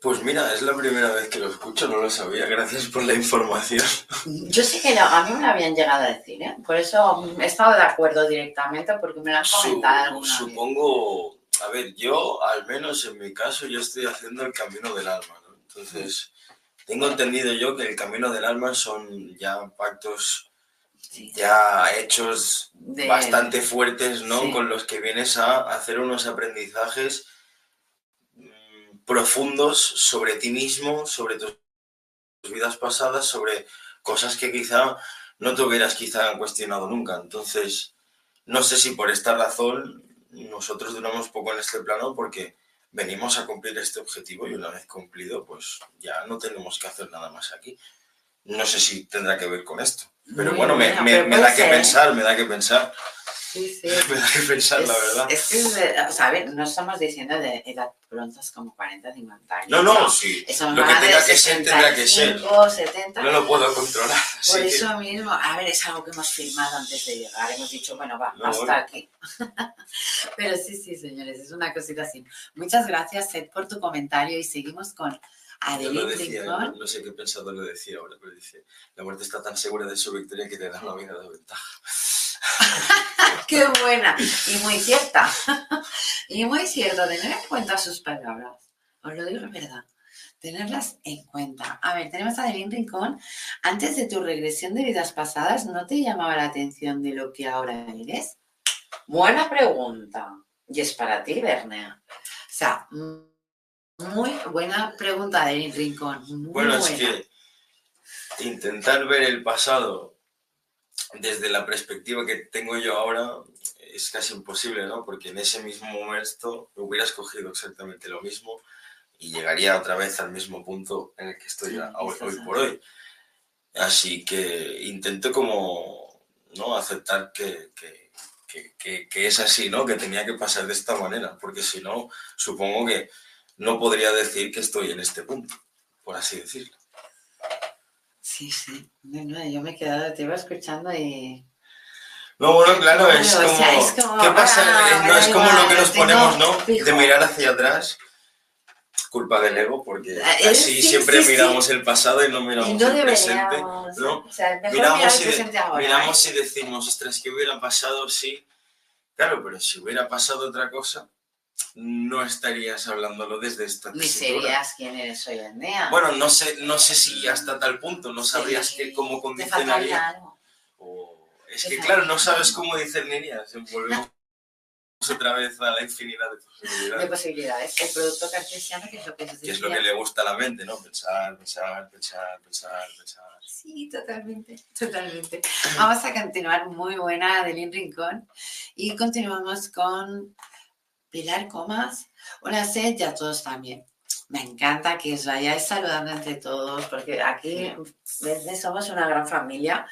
Pues mira, es la primera vez que lo escucho, no lo sabía. Gracias por la información. Yo sí que a mí me lo habían llegado a decir, ¿eh? Por eso he estado de acuerdo directamente porque me lo han comentado alguna Supongo, a ver, yo al menos en mi caso yo estoy haciendo el camino del alma, ¿no? Entonces, tengo entendido yo que el camino del alma son ya pactos ya hechos bastante fuertes, ¿no? Con los que vienes a hacer unos aprendizajes mm, profundos sobre ti mismo, sobre tus vidas pasadas, sobre cosas que quizá no te hubieras quizá cuestionado nunca. Entonces, no sé si por esta razón nosotros duramos poco en este plano porque venimos a cumplir este objetivo y una vez cumplido, pues ya no tenemos que hacer nada más aquí. No sé si tendrá que ver con esto, pero Muy bueno, me, me- pero me puede da que ser, ¿eh? pensar, me da que pensar, Sí, sí. me da que pensar, la Es- verdad. Es que, es de- o sea, a ver, no estamos diciendo de edad prontas como 40, 50 años. No, no, sí, Eso lo que tenga que ser, tendrá que ser. 65, 70. No lo puedo controlar, Por que- eso mismo, a ver, es algo que hemos filmado antes de llegar. Hemos dicho, bueno, va, No, hasta bueno. aquí. Pero sí, sí, señores, es una cosita así. Muchas gracias, Seth, por tu comentario y seguimos con Adeline decía, no, sé qué pensado lo decía ahora, pero dice, la muerte está tan segura de su victoria que te da una vida de ventaja. ¡Qué buena! Y muy cierta. Y muy cierto, tener en cuenta sus palabras. Os lo digo la verdad. Tenerlas en cuenta. A ver, tenemos a Adeline Rincón. Antes de tu regresión de vidas pasadas, ¿no te llamaba la atención de lo que ahora eres? Buena pregunta. Y es para ti, Bernea. O sea, muy buena pregunta, Adeline Rincón. Muy Bueno, es que intentar ver el pasado desde la perspectiva que tengo yo ahora es casi imposible, ¿no? Porque en ese mismo momento hubiera escogido exactamente lo mismo y llegaría otra vez al mismo punto en el que estoy hoy, hoy por hoy. Así que intento como, ¿no? Aceptar que, que- que- que- que es así, ¿no? Que tenía que pasar de esta manera, porque si no, supongo que no podría decir que estoy en este punto, por así decirlo. Sí, sí. Yo me he quedado, te iba escuchando y No, bueno, claro, es como, o sea, es como, ¿qué pasa? ah, no es como lo que nos tengo ponemos, ¿no? fijo. De mirar hacia atrás, culpa del ego, porque Ah, eh, así sí, siempre sí, sí. miramos el pasado y no miramos y no el presente. ¿no? O sea, Miramos y, de- ahora. miramos ¿eh? y decimos, ostras, ¿qué hubiera pasado si...? Claro, pero si hubiera pasado otra cosa, no estarías hablándolo desde esta Ni serías quién eres hoy en día. Bueno, no sé, no sé si hasta tal punto, no sabrías Sí, que cómo condicionaría. algo. O- Es que, claro, no sabes cómo discernirías. Volvemos otra vez a la infinidad de De posibilidades. posibilidades. El producto cartesiano, que es lo que Que es lo que le gusta a la mente, ¿no? Pensar, pensar, pensar, pensar, pensar. Sí, totalmente, totalmente. Vamos a continuar muy buena, Adeline Rincón. Y continuamos con Pilar Comas. Hola, Seth, y a todos también. Me encanta que os vayáis saludando entre todos, porque aquí ¿ves? somos una gran familia.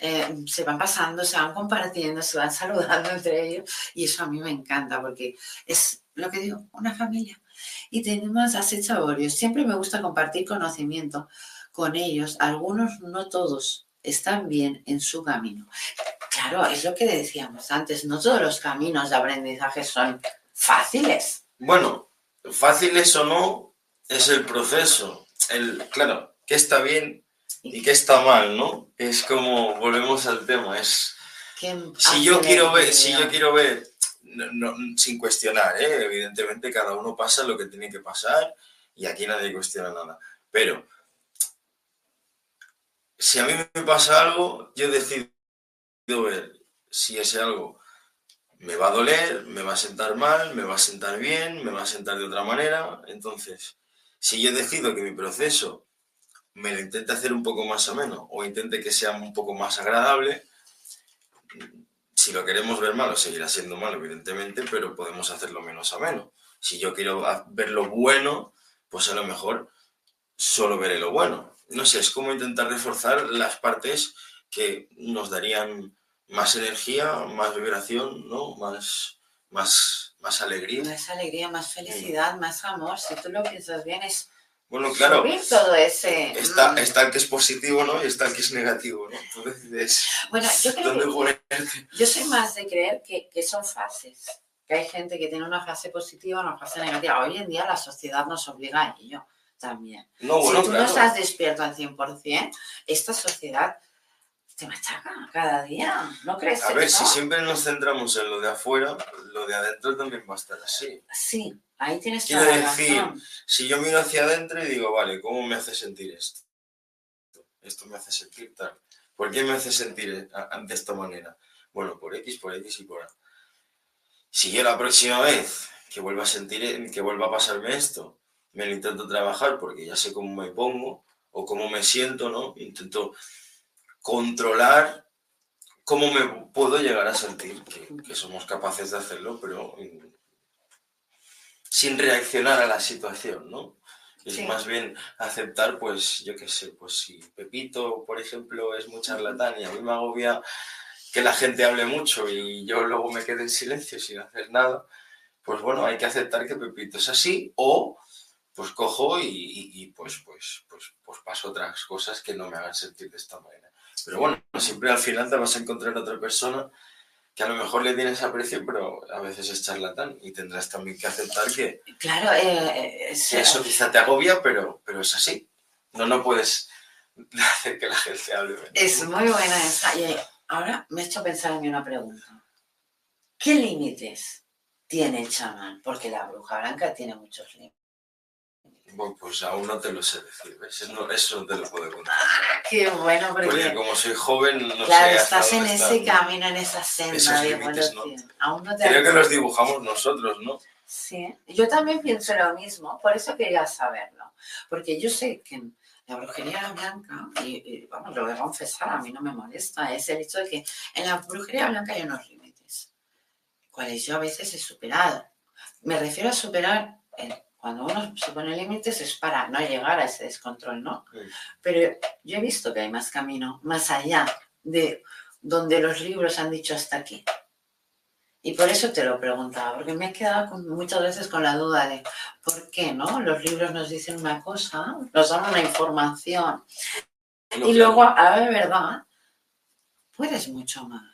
Eh, se van pasando, se van compartiendo, se van saludando entre ellos. Y eso a mí me encanta, porque es lo que digo, una familia. Y tenemos a Seth Saborio. Siempre me gusta compartir conocimiento con ellos, algunos, no todos, están bien en su camino. Claro, es lo que decíamos antes, no todos los caminos de aprendizaje son fáciles. Bueno, fáciles o no, es el proceso. El, claro, qué está bien y qué está mal, ¿no? Es como, volvemos al tema, es... Si yo quiero ver, si yo quiero ver, no- no- sin cuestionar, ¿eh? evidentemente cada uno pasa lo que tiene que pasar y aquí nadie cuestiona nada. Pero si a mí me pasa algo, yo decido ver si ese algo me va a doler, me va a sentar mal, me va a sentar bien, me va a sentar de otra manera. Entonces, si yo decido que mi proceso me lo intente hacer un poco más ameno o intente que sea un poco más agradable, si lo queremos ver malo, seguirá siendo malo, evidentemente, pero podemos hacerlo menos ameno. Si yo quiero ver lo bueno, pues a lo mejor solo veré lo bueno. No sé, es como intentar reforzar las partes que nos darían más energía, más vibración, ¿no? Más, más, más alegría. Más alegría, más felicidad, más amor. Si tú lo piensas bien, es Bueno, claro, subir todo ese. está, mm. está el que es positivo, ¿no? Y está el que es negativo, ¿no? Tú decides Bueno, yo creo dónde que ponerte. yo soy más de creer que, que son fases. Que hay gente que tiene una fase positiva, una fase negativa. Hoy en día la sociedad nos obliga a ello también. No, bueno, si tú claro. no estás despierto al 100%, esta sociedad te machaca cada día. ¿No crees A ver, si siempre nos centramos en lo de afuera, lo de adentro también va a estar así. Sí, ahí tienes Quiero toda la decir, razón. Si yo miro hacia adentro y digo, vale, ¿cómo me hace sentir esto? Esto me hace sentir tal. ¿Por qué me hace sentir de esta manera? Bueno, por X, por X y por A. Si yo la próxima vez que vuelva a sentir, que vuelva a pasarme esto, me lo intento trabajar porque ya sé cómo me pongo o cómo me siento, ¿no? Intento controlar cómo me puedo llegar a sentir, que, que somos capaces de hacerlo, pero sin reaccionar a la situación, ¿no? Es Sí. más bien aceptar, pues, yo qué sé, pues si Pepito, por ejemplo, es muy charlatán y a mí me agobia que la gente hable mucho y yo luego me quede en silencio sin hacer nada, pues bueno, hay que aceptar que Pepito es así o pues cojo y, y- y, pues, pues, pues, pues paso otras cosas que no me hagan sentir de esta manera. Pero bueno, siempre al final te vas a encontrar otra persona que a lo mejor le tienes aprecio, pero a veces es charlatán y tendrás también que aceptar que, Claro, eh, es- que eso quizá te agobia, pero, pero es así. No, no puedes hacer que la gente hable. es muy buena esa. Y ahora me ha hecho pensar en mí una pregunta. ¿Qué límites tiene el chamán? Porque la bruja blanca tiene muchos límites. Bueno, pues aún no te lo sé decir, ¿ves? Eso no, eso no te lo puedo contar. Qué bueno, Porque porque como soy joven, no claro, sé estás en ese camino, en esa senda Esos evolución. Aún no te Creo que los dibujamos nosotros, ¿no? Sí, yo también pienso lo mismo, por eso quería saberlo. Porque yo sé que la brujería blanca, y, y, vamos, lo voy a confesar, a mí no me molesta, es el hecho de que en la brujería blanca hay unos límites, cuales yo a veces he superado. Me refiero a superar, eh, cuando uno se pone límites es para no llegar a ese descontrol, ¿no? Sí. Pero yo he visto que hay más camino, más allá de donde los libros han dicho hasta aquí. Y por eso te lo preguntaba, porque me he quedado con- muchas veces con la duda de por qué, ¿no? Los libros nos dicen una cosa, nos dan una información, No, y claro. luego, a ver, verdad, puedes mucho más.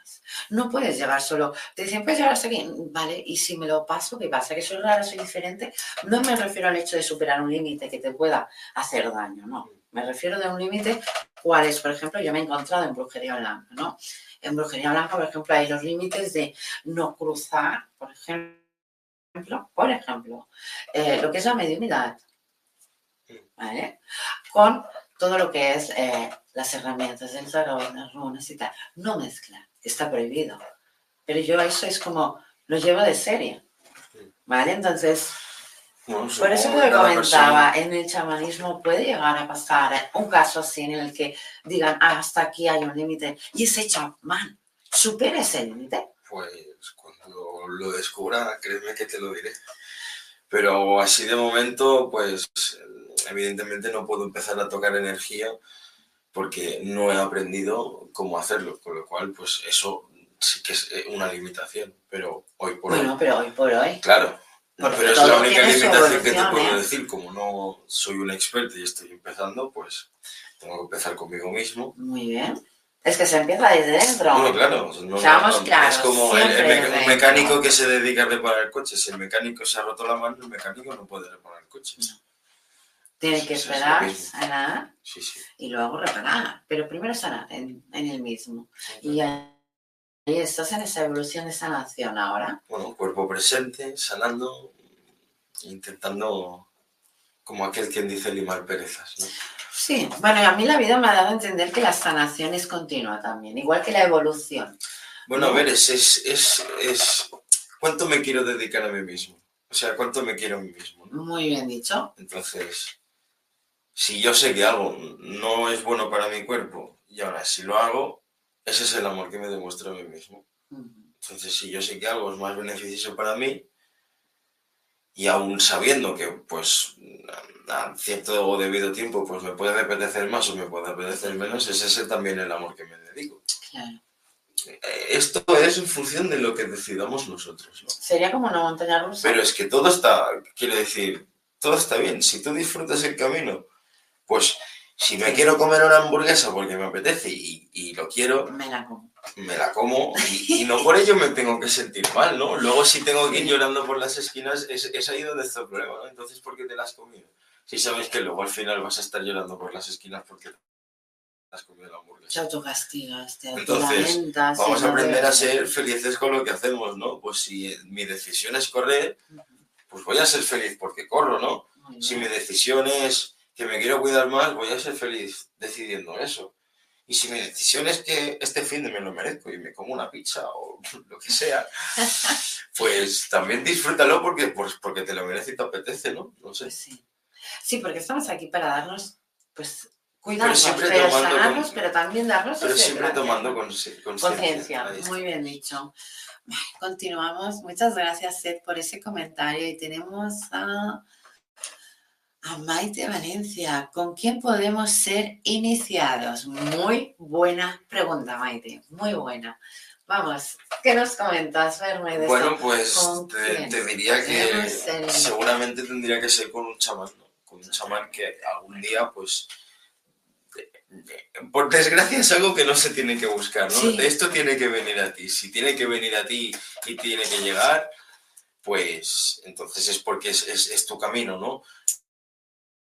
No puedes llegar solo. Te dicen, puedes llegar hasta aquí, vale, y si me lo paso, ¿qué pasa? ¿Que soy rara, soy diferente? No me refiero al hecho de superar un límite que te pueda hacer daño, no. Me refiero de un límite, cuáles, por ejemplo, yo me he encontrado en brujería blanca, ¿no? En brujería blanca, por ejemplo, hay los límites de no cruzar, por ejemplo, por ejemplo, eh, lo que es la mediunidad, ¿vale? Con todo lo que es eh, las herramientas del tarot, las runas y tal. No mezclar, está prohibido. Pero yo eso es como, lo llevo de serie, ¿vale? Entonces, Bueno, por eso que comentaba, en el chamanismo puede llegar a pasar un caso así en el que digan, "Ah, hasta aquí hay un límite, y ese chamán supera ese límite. Pues cuando lo descubra, créeme que te lo diré. Pero así de momento, pues evidentemente no puedo empezar a tocar energía porque no he aprendido cómo hacerlo, con lo cual, pues eso sí que es eh, una limitación. Pero hoy por Bueno, pero hoy por hoy, hoy, claro. Porque pero es la única limitación que te puedo ¿eh? decir. Como no soy un experto y estoy empezando, pues tengo que empezar conmigo mismo. muy bien. Es que se empieza desde dentro. Bueno, claro, no- Seamos no- claros, es como el, un mecánico que se dedica a reparar coches. Si el mecánico se ha roto la mano, el mecánico no puede reparar coches. Tiene que esperar, sanar Sí, sí. y luego reparar. Pero primero sanar en, en el mismo. Y ahí estás en esa evolución de sanación ahora. Bueno, cuerpo presente, sanando, intentando, como aquel quien dice, limar perezas. ¿no? Sí, bueno, a mí la vida me ha dado a entender que la sanación es continua también, igual que la evolución. Bueno, a ver, es, es, es, es- ¿Cuánto me quiero dedicar a mí mismo? O sea, ¿cuánto me quiero a mí mismo? no? Muy bien dicho. Entonces, si yo sé que algo no es bueno para mi cuerpo y ahora si lo hago, ese es el amor que me demuestro a mí mismo. Entonces, si yo sé que algo es más beneficioso para mí, y aún sabiendo que, pues, a cierto o debido tiempo, pues me puede apetecer más o me puede apetecer menos, es ese también el amor que me dedico. Claro. Eh, Esto es en función de lo que decidamos nosotros, ¿no? Sería como una montaña rusa. Pero es que todo está, quiero decir, todo está bien. Si tú disfrutas el camino, pues si me quiero comer una hamburguesa porque me apetece y, y lo quiero, Me la como. me la como y, y no por ello me tengo que sentir mal, ¿no? Luego si tengo que ir llorando por las esquinas, es, es ahí donde está el problema, ¿no? Entonces, ¿por qué te la has comido? Si sabes que luego al final vas a estar llorando por las esquinas porque te has comido la Te hamburguesa. autocastigas, te Entonces, Vamos a aprender a ser felices con lo que hacemos, ¿no? Pues si mi decisión es correr, pues voy a ser feliz porque corro, ¿no? Si mi decisión es que me quiero cuidar más, voy a ser feliz decidiendo eso. Y si mi decisión es que este fin de me lo merezco y me como una pizza o lo que sea, pues también disfrútalo porque, pues, porque te lo merece y te apetece, ¿no? No sé. Pues sí. Sí, porque estamos aquí para darnos, pues, cuidarnos, siempre pero, sanarnos, con- pero también darnos Pero siempre tomando conciencia. Muy bien dicho. Continuamos. Muchas gracias, Seth, por ese comentario. Y tenemos a, a Maite Valencia. ¿Con quién podemos ser iniciados? Muy buena pregunta, Maite. Muy buena. Vamos, ¿qué nos comentas, Ferme? de Bueno, pues ¿Con te, diría que seguramente tendría que ser con un chamán, ¿no? Con un chamán que algún día, pues, por desgracia es algo que no se tiene que buscar, ¿no? Sí. Esto tiene que venir a ti. Si tiene que venir a ti y tiene que llegar, pues entonces es porque es, es- es tu camino, ¿no?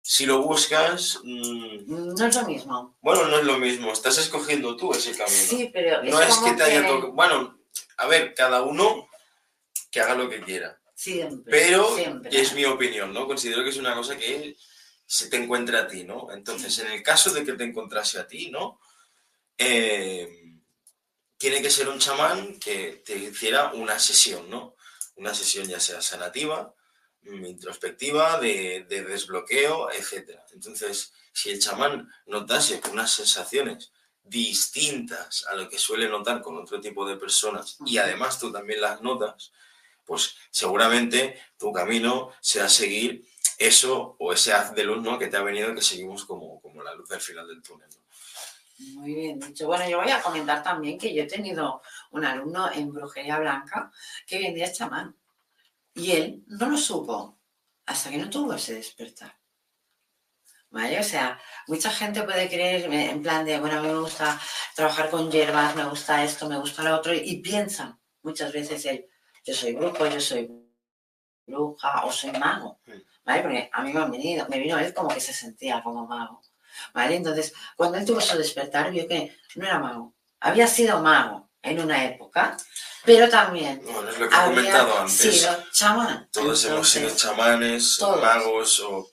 Si lo buscas, mm, No es lo mismo. bueno, no es lo mismo, estás escogiendo tú ese camino. Sí, pero no es que te haya tocado. Bueno, a ver, cada uno que haga lo que quiera. Siempre. Pero siempre. es mi opinión, ¿no? Considero que es una cosa que se te encuentra a ti, ¿no? Entonces, en el caso de que te encontrase a ti, ¿no? Eh, tiene que ser un chamán que te hiciera una sesión, ¿no? Una sesión ya sea sanativa, introspectiva, de, de desbloqueo, etc. Entonces, si el chamán notase unas sensaciones distintas a lo que suele notar con otro tipo de personas y además tú también las notas, pues seguramente tu camino será seguir eso o ese haz de luz ¿no? que te ha venido que seguimos como, como la luz del final del túnel. ¿no? Muy bien dicho. Bueno, yo voy a comentar también que yo he tenido un alumno en brujería blanca que hoy en día es chamán. Y él no lo supo hasta que no tuvo ese despertar. ¿Vale? O sea, mucha gente puede creer en plan de, bueno, a mí me gusta trabajar con hierbas, me gusta esto, me gusta lo otro, y piensan muchas veces él, yo soy brujo, yo soy bruja o soy mago. ¿Vale? Porque a mí me, han venido, me vino él como que se sentía como mago. ¿Vale? Entonces, cuando él tuvo su despertar, vio que no era mago. Había sido mago en una época, pero también Bueno, es lo que he comentado antes. sido chamán. Todos hemos sido chamanes, todos. magos o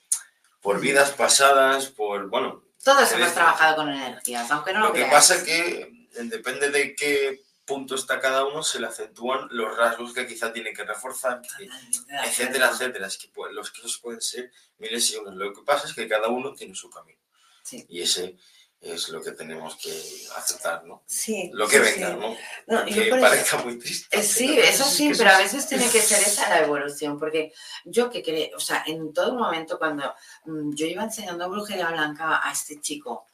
por vidas pasadas, por, bueno, Todos hemos trabajado con energías, aunque no lo, lo que pasa es que depende de qué punto está cada uno, se le acentúan los rasgos que quizá tiene que reforzar, que- etcétera, etcétera. Es que pues, los casos pueden ser miles y unos. Lo que pasa es que cada uno tiene su camino. Sí. Y ese es lo que tenemos que aceptar, ¿no? Sí, Lo que sí, venga, sí. ¿no? No, Que eso- parezca muy triste. Eh, sí, eso es sí, pero a es- veces tiene que ser esa la evolución, porque yo que creo, o sea, en todo momento cuando mm, yo iba enseñando brujería blanca a este chico,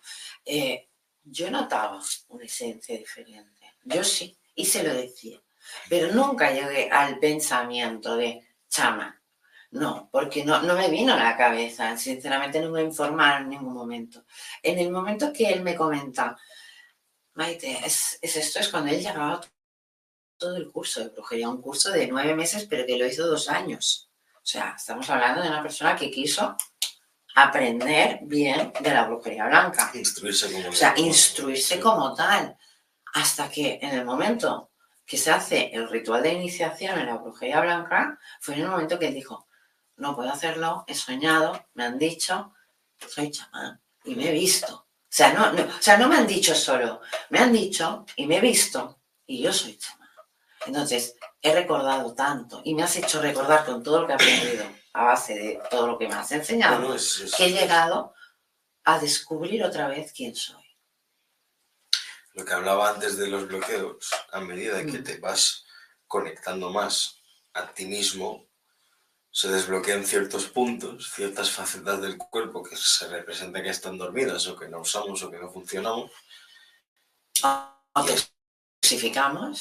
eh, yo notaba una esencia diferente. Yo sí, y se lo decía, pero nunca llegué al pensamiento de chama. No, porque no, no me vino a la cabeza, sinceramente no me informaron en ningún momento. En el momento que él me comenta, Maite, es, es esto, es cuando él llegaba todo el curso de brujería, un curso de nueve meses, pero que lo hizo dos años. O sea, estamos hablando de una persona que quiso aprender bien de la brujería blanca. Instruirse como O sea, instruirse sí. como tal. Hasta que en el momento que se hace el ritual de iniciación en la brujería blanca, fue en el momento que él dijo, no puedo hacerlo, he soñado, me han dicho, soy chamán y me he visto. O sea, no, no, o sea, no me han dicho solo, me han dicho y me he visto y yo soy chamán. Entonces, he recordado tanto y me has hecho recordar con todo lo que he aprendido a base de todo lo que me has enseñado, Bueno, es- es- que he llegado a descubrir otra vez quién soy. lo que hablaba antes de los bloqueos, a medida que Mm. te vas conectando más a ti mismo, se desbloquean ciertos puntos, ciertas facetas del cuerpo que se representan que están dormidas o que no usamos o que no funcionamos, O toxificamos,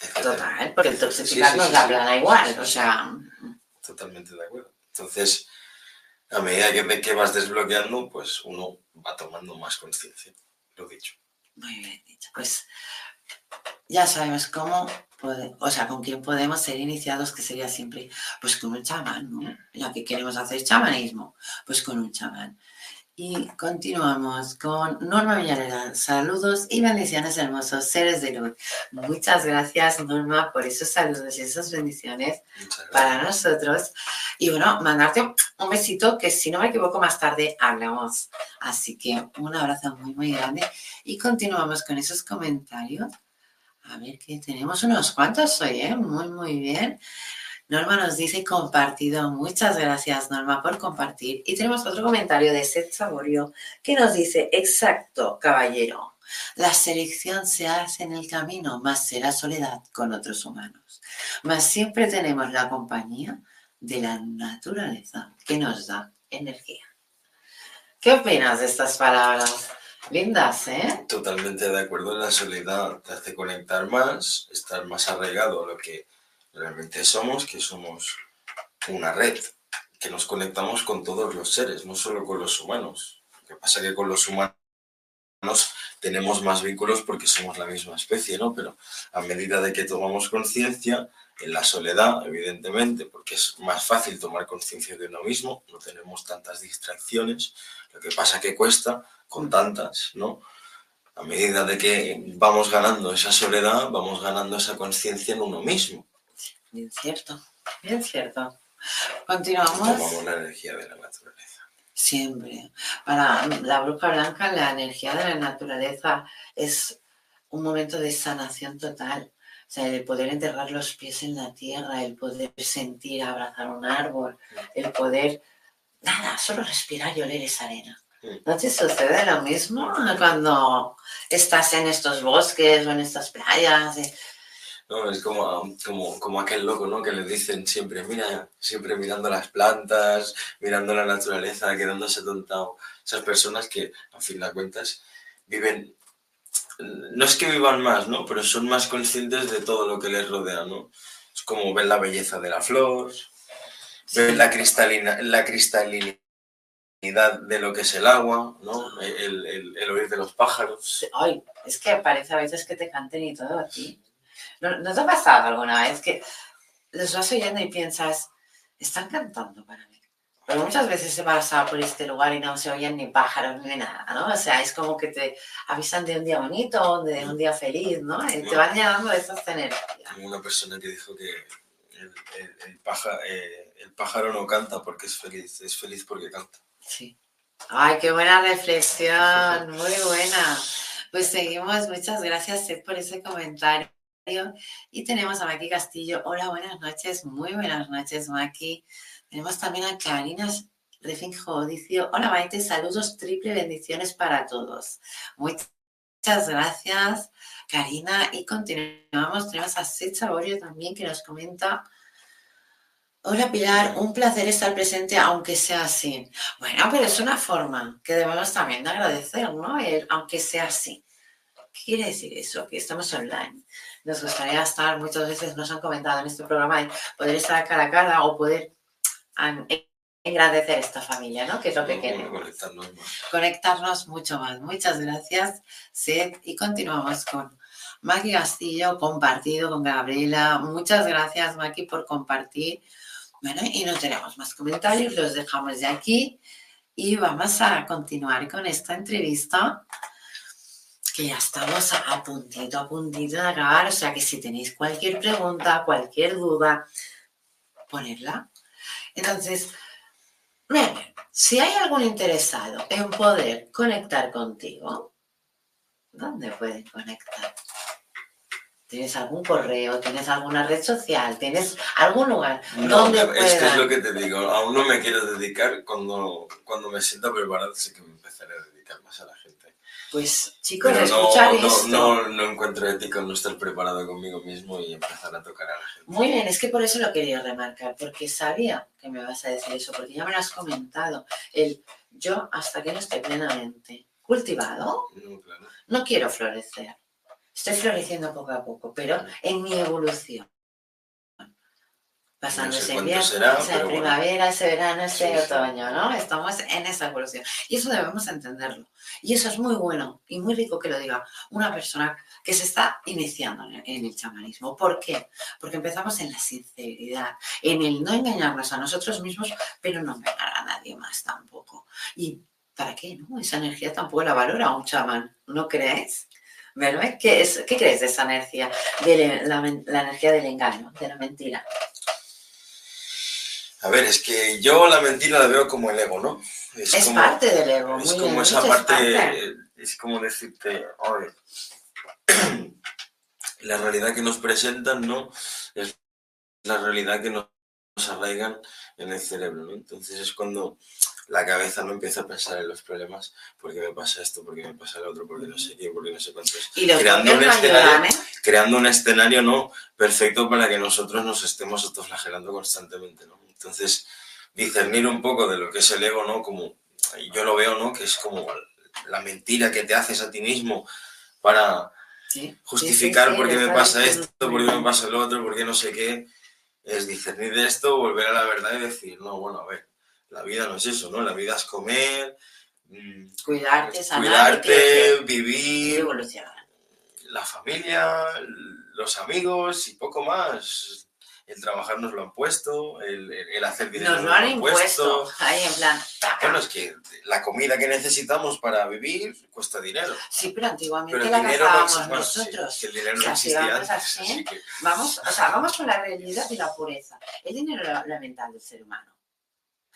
etc. total, porque el Sí, toxificar sí, nos sí, la sí. plana igual, o sea, Totalmente de acuerdo. Entonces, a medida que, que vas desbloqueando, pues uno va tomando más conciencia, lo dicho. muy bien dicho. Pues ya sabemos cómo, o sea, con quién podemos ser iniciados, que sería siempre, pues con un chamán, ¿no? Ya que queremos hacer chamanismo, pues con un chamán. Y continuamos con Norma Villarreal. Saludos y bendiciones hermosos, seres de luz. Muchas gracias, Norma, por esos saludos y esas bendiciones. Para nosotros. Y bueno, mandarte un besito que si no me equivoco más tarde hablamos. Así que un abrazo muy, muy grande. Y continuamos con esos comentarios. A ver que tenemos unos cuantos hoy, ¿eh? Muy, muy bien. Norma nos dice compartido. Muchas gracias, Norma, por compartir. Y tenemos otro comentario de Seth Saborio que nos dice, exacto, caballero. La selección se hace en el camino, más será soledad con otros humanos. Más siempre tenemos la compañía de la naturaleza que nos da energía. ¿Qué opinas de estas palabras? Lindas, ¿eh? Totalmente de acuerdo. La soledad te hace conectar más, estar más arraigado a lo que realmente somos, que somos una red, que nos conectamos con todos los seres, no solo con los humanos. Lo que pasa que con los humanos tenemos más vínculos porque somos la misma especie, ¿no? Pero a medida de que tomamos conciencia, en la soledad, evidentemente, porque es más fácil tomar conciencia de uno mismo, no tenemos tantas distracciones, lo que pasa que cuesta con tantas, ¿no? A medida de que vamos ganando esa soledad, vamos ganando esa conciencia en uno mismo. Bien cierto, bien cierto. Continuamos. Tomamos la energía de la naturaleza. Siempre. Para la bruja blanca, la energía de la naturaleza es un momento de sanación total. O sea, el poder enterrar los pies en la tierra, el poder sentir, abrazar un árbol, el poder, nada, solo respirar y oler esa arena. ¿No te sucede lo mismo cuando estás en estos bosques o en estas playas? No, es como, como, como aquel loco, ¿no? Que le dicen siempre, mira, siempre mirando las plantas, mirando la naturaleza, quedándose tontado. Esas personas que, a fin de cuentas, viven, no es que vivan más, ¿no? Pero son más conscientes de todo lo que les rodea, ¿no? Es como ven la belleza de la flor, ven la cristalina, la cristalina de lo que es el agua, ¿no? El, el, el, oír de los pájaros. Ay, es que parece a veces que te canten y todo a ti. ¿No, te ha pasado alguna vez que los vas oyendo y piensas, están cantando para mí? Pero muchas veces he pasado por este lugar y no se oyen ni pájaros ni nada, ¿no? O sea, es como que te avisan de un día bonito, de un día feliz, ¿no? Y te van llenando de esas energías. Como una persona que dijo que el, el, pájaro, eh, el pájaro no canta porque es feliz, es feliz porque canta. Sí. Ay, qué buena reflexión, muy buena. Pues seguimos, muchas gracias Seth por ese comentario. Y tenemos a Maki Castillo. Hola, buenas noches. Muy buenas noches, Maki. Tenemos también a Karina Refinjo. Dice, hola, Maite. Saludos, triple bendiciones para todos. Muchas gracias, Karina. Y continuamos. Tenemos a Seth Saborio también que nos comenta. Hola Pilar, un placer estar presente aunque sea así. Bueno, pero es una forma que debemos también de agradecer, ¿no? aunque sea así. ¿Qué quiere decir eso? Que estamos online nos gustaría estar, muchas veces nos han comentado en este programa, poder estar cara a cara o poder agradecer esta familia, ¿no? Que es lo que queremos. Conectarnos, conectarnos mucho más. Muchas gracias, Seth. Y continuamos con Maki Castillo, compartido con Gabriela. Muchas gracias, Maki, por compartir. Bueno, y no tenemos más comentarios, los dejamos de aquí y vamos a continuar con esta entrevista que ya estamos a puntito, a puntito de acabar. O sea que si tenéis cualquier pregunta, cualquier duda, ponerla. Entonces, si hay algún interesado en poder conectar contigo, ¿dónde pueden conectar? ¿Tienes algún correo? ¿Tienes alguna red social? ¿Tienes algún lugar? No, es que es lo que te digo. Aún no me quiero dedicar. Cuando, cuando me sienta preparado, sé que me empezaré a dedicar más a la gente. Pues chicos, escuchar no, esto. No, no, encuentro ético no estar preparado conmigo mismo y empezar a tocar a la gente. Muy bien, es que por eso lo quería remarcar, porque sabía que me vas a decir eso, porque ya me lo has comentado. El yo, hasta que no esté plenamente cultivado, no, claro. no quiero florecer. Estoy floreciendo poco a poco, pero en mi evolución pasando ese invierno, esa primavera, ese verano, ese otoño, ¿no? Estamos en esa evolución. Y eso debemos entenderlo. Y eso es muy bueno y muy rico que lo diga una persona que se está iniciando en el chamanismo. ¿Por qué? Porque empezamos en la sinceridad, en el no engañarnos a nosotros mismos, pero no engañar a nadie más tampoco. ¿Y para qué? No? Esa energía tampoco la valora un chamán, ¿no crees? ¿Verdad? ¿Qué, es, ¿Qué crees de esa energía? De la, la energía del engaño, de la mentira. A ver, es que yo la mentira la veo como el ego, ¿no? Es, parte del ego. Es como esa parte, es, como decirte, oye, la realidad que nos presentan, ¿no? Es la realidad que nos arraigan en el cerebro, ¿no? Entonces es cuando la cabeza no empieza a pensar en los problemas, ¿por qué me pasa esto? ¿Por qué me pasa el otro? ¿Por qué no sé qué? ¿Por qué no sé cuánto? Y los creando, un escenario, ¿eh? creando un escenario no perfecto para que nosotros nos estemos autoflagelando constantemente, ¿no? Entonces, discernir un poco de lo que es el ego, ¿no? Como yo lo veo, ¿no? Que es como la mentira que te haces a ti mismo para Sí, justificar sí, sí, por qué me pasa esto, por qué me pasa lo otro, por qué no sé qué. Es discernir de esto, volver a la verdad y decir, no, bueno, a ver, la vida no es eso, ¿no? La vida es comer, mm, Cuidarte, sanar cuidarte, vivir, evolucionar. la familia, los amigos y poco más. El trabajar nos lo han puesto, el, hacer dinero Nos lo han puesto. impuesto. Ahí en plan. taca. Bueno, es que la comida que necesitamos para vivir cuesta dinero. Sí, pero antiguamente Pero la no sí, nosotros. el dinero no existía vamos antes. así, así que- Vamos, o sea, vamos con la realidad y la pureza. El dinero es la mental del ser humano.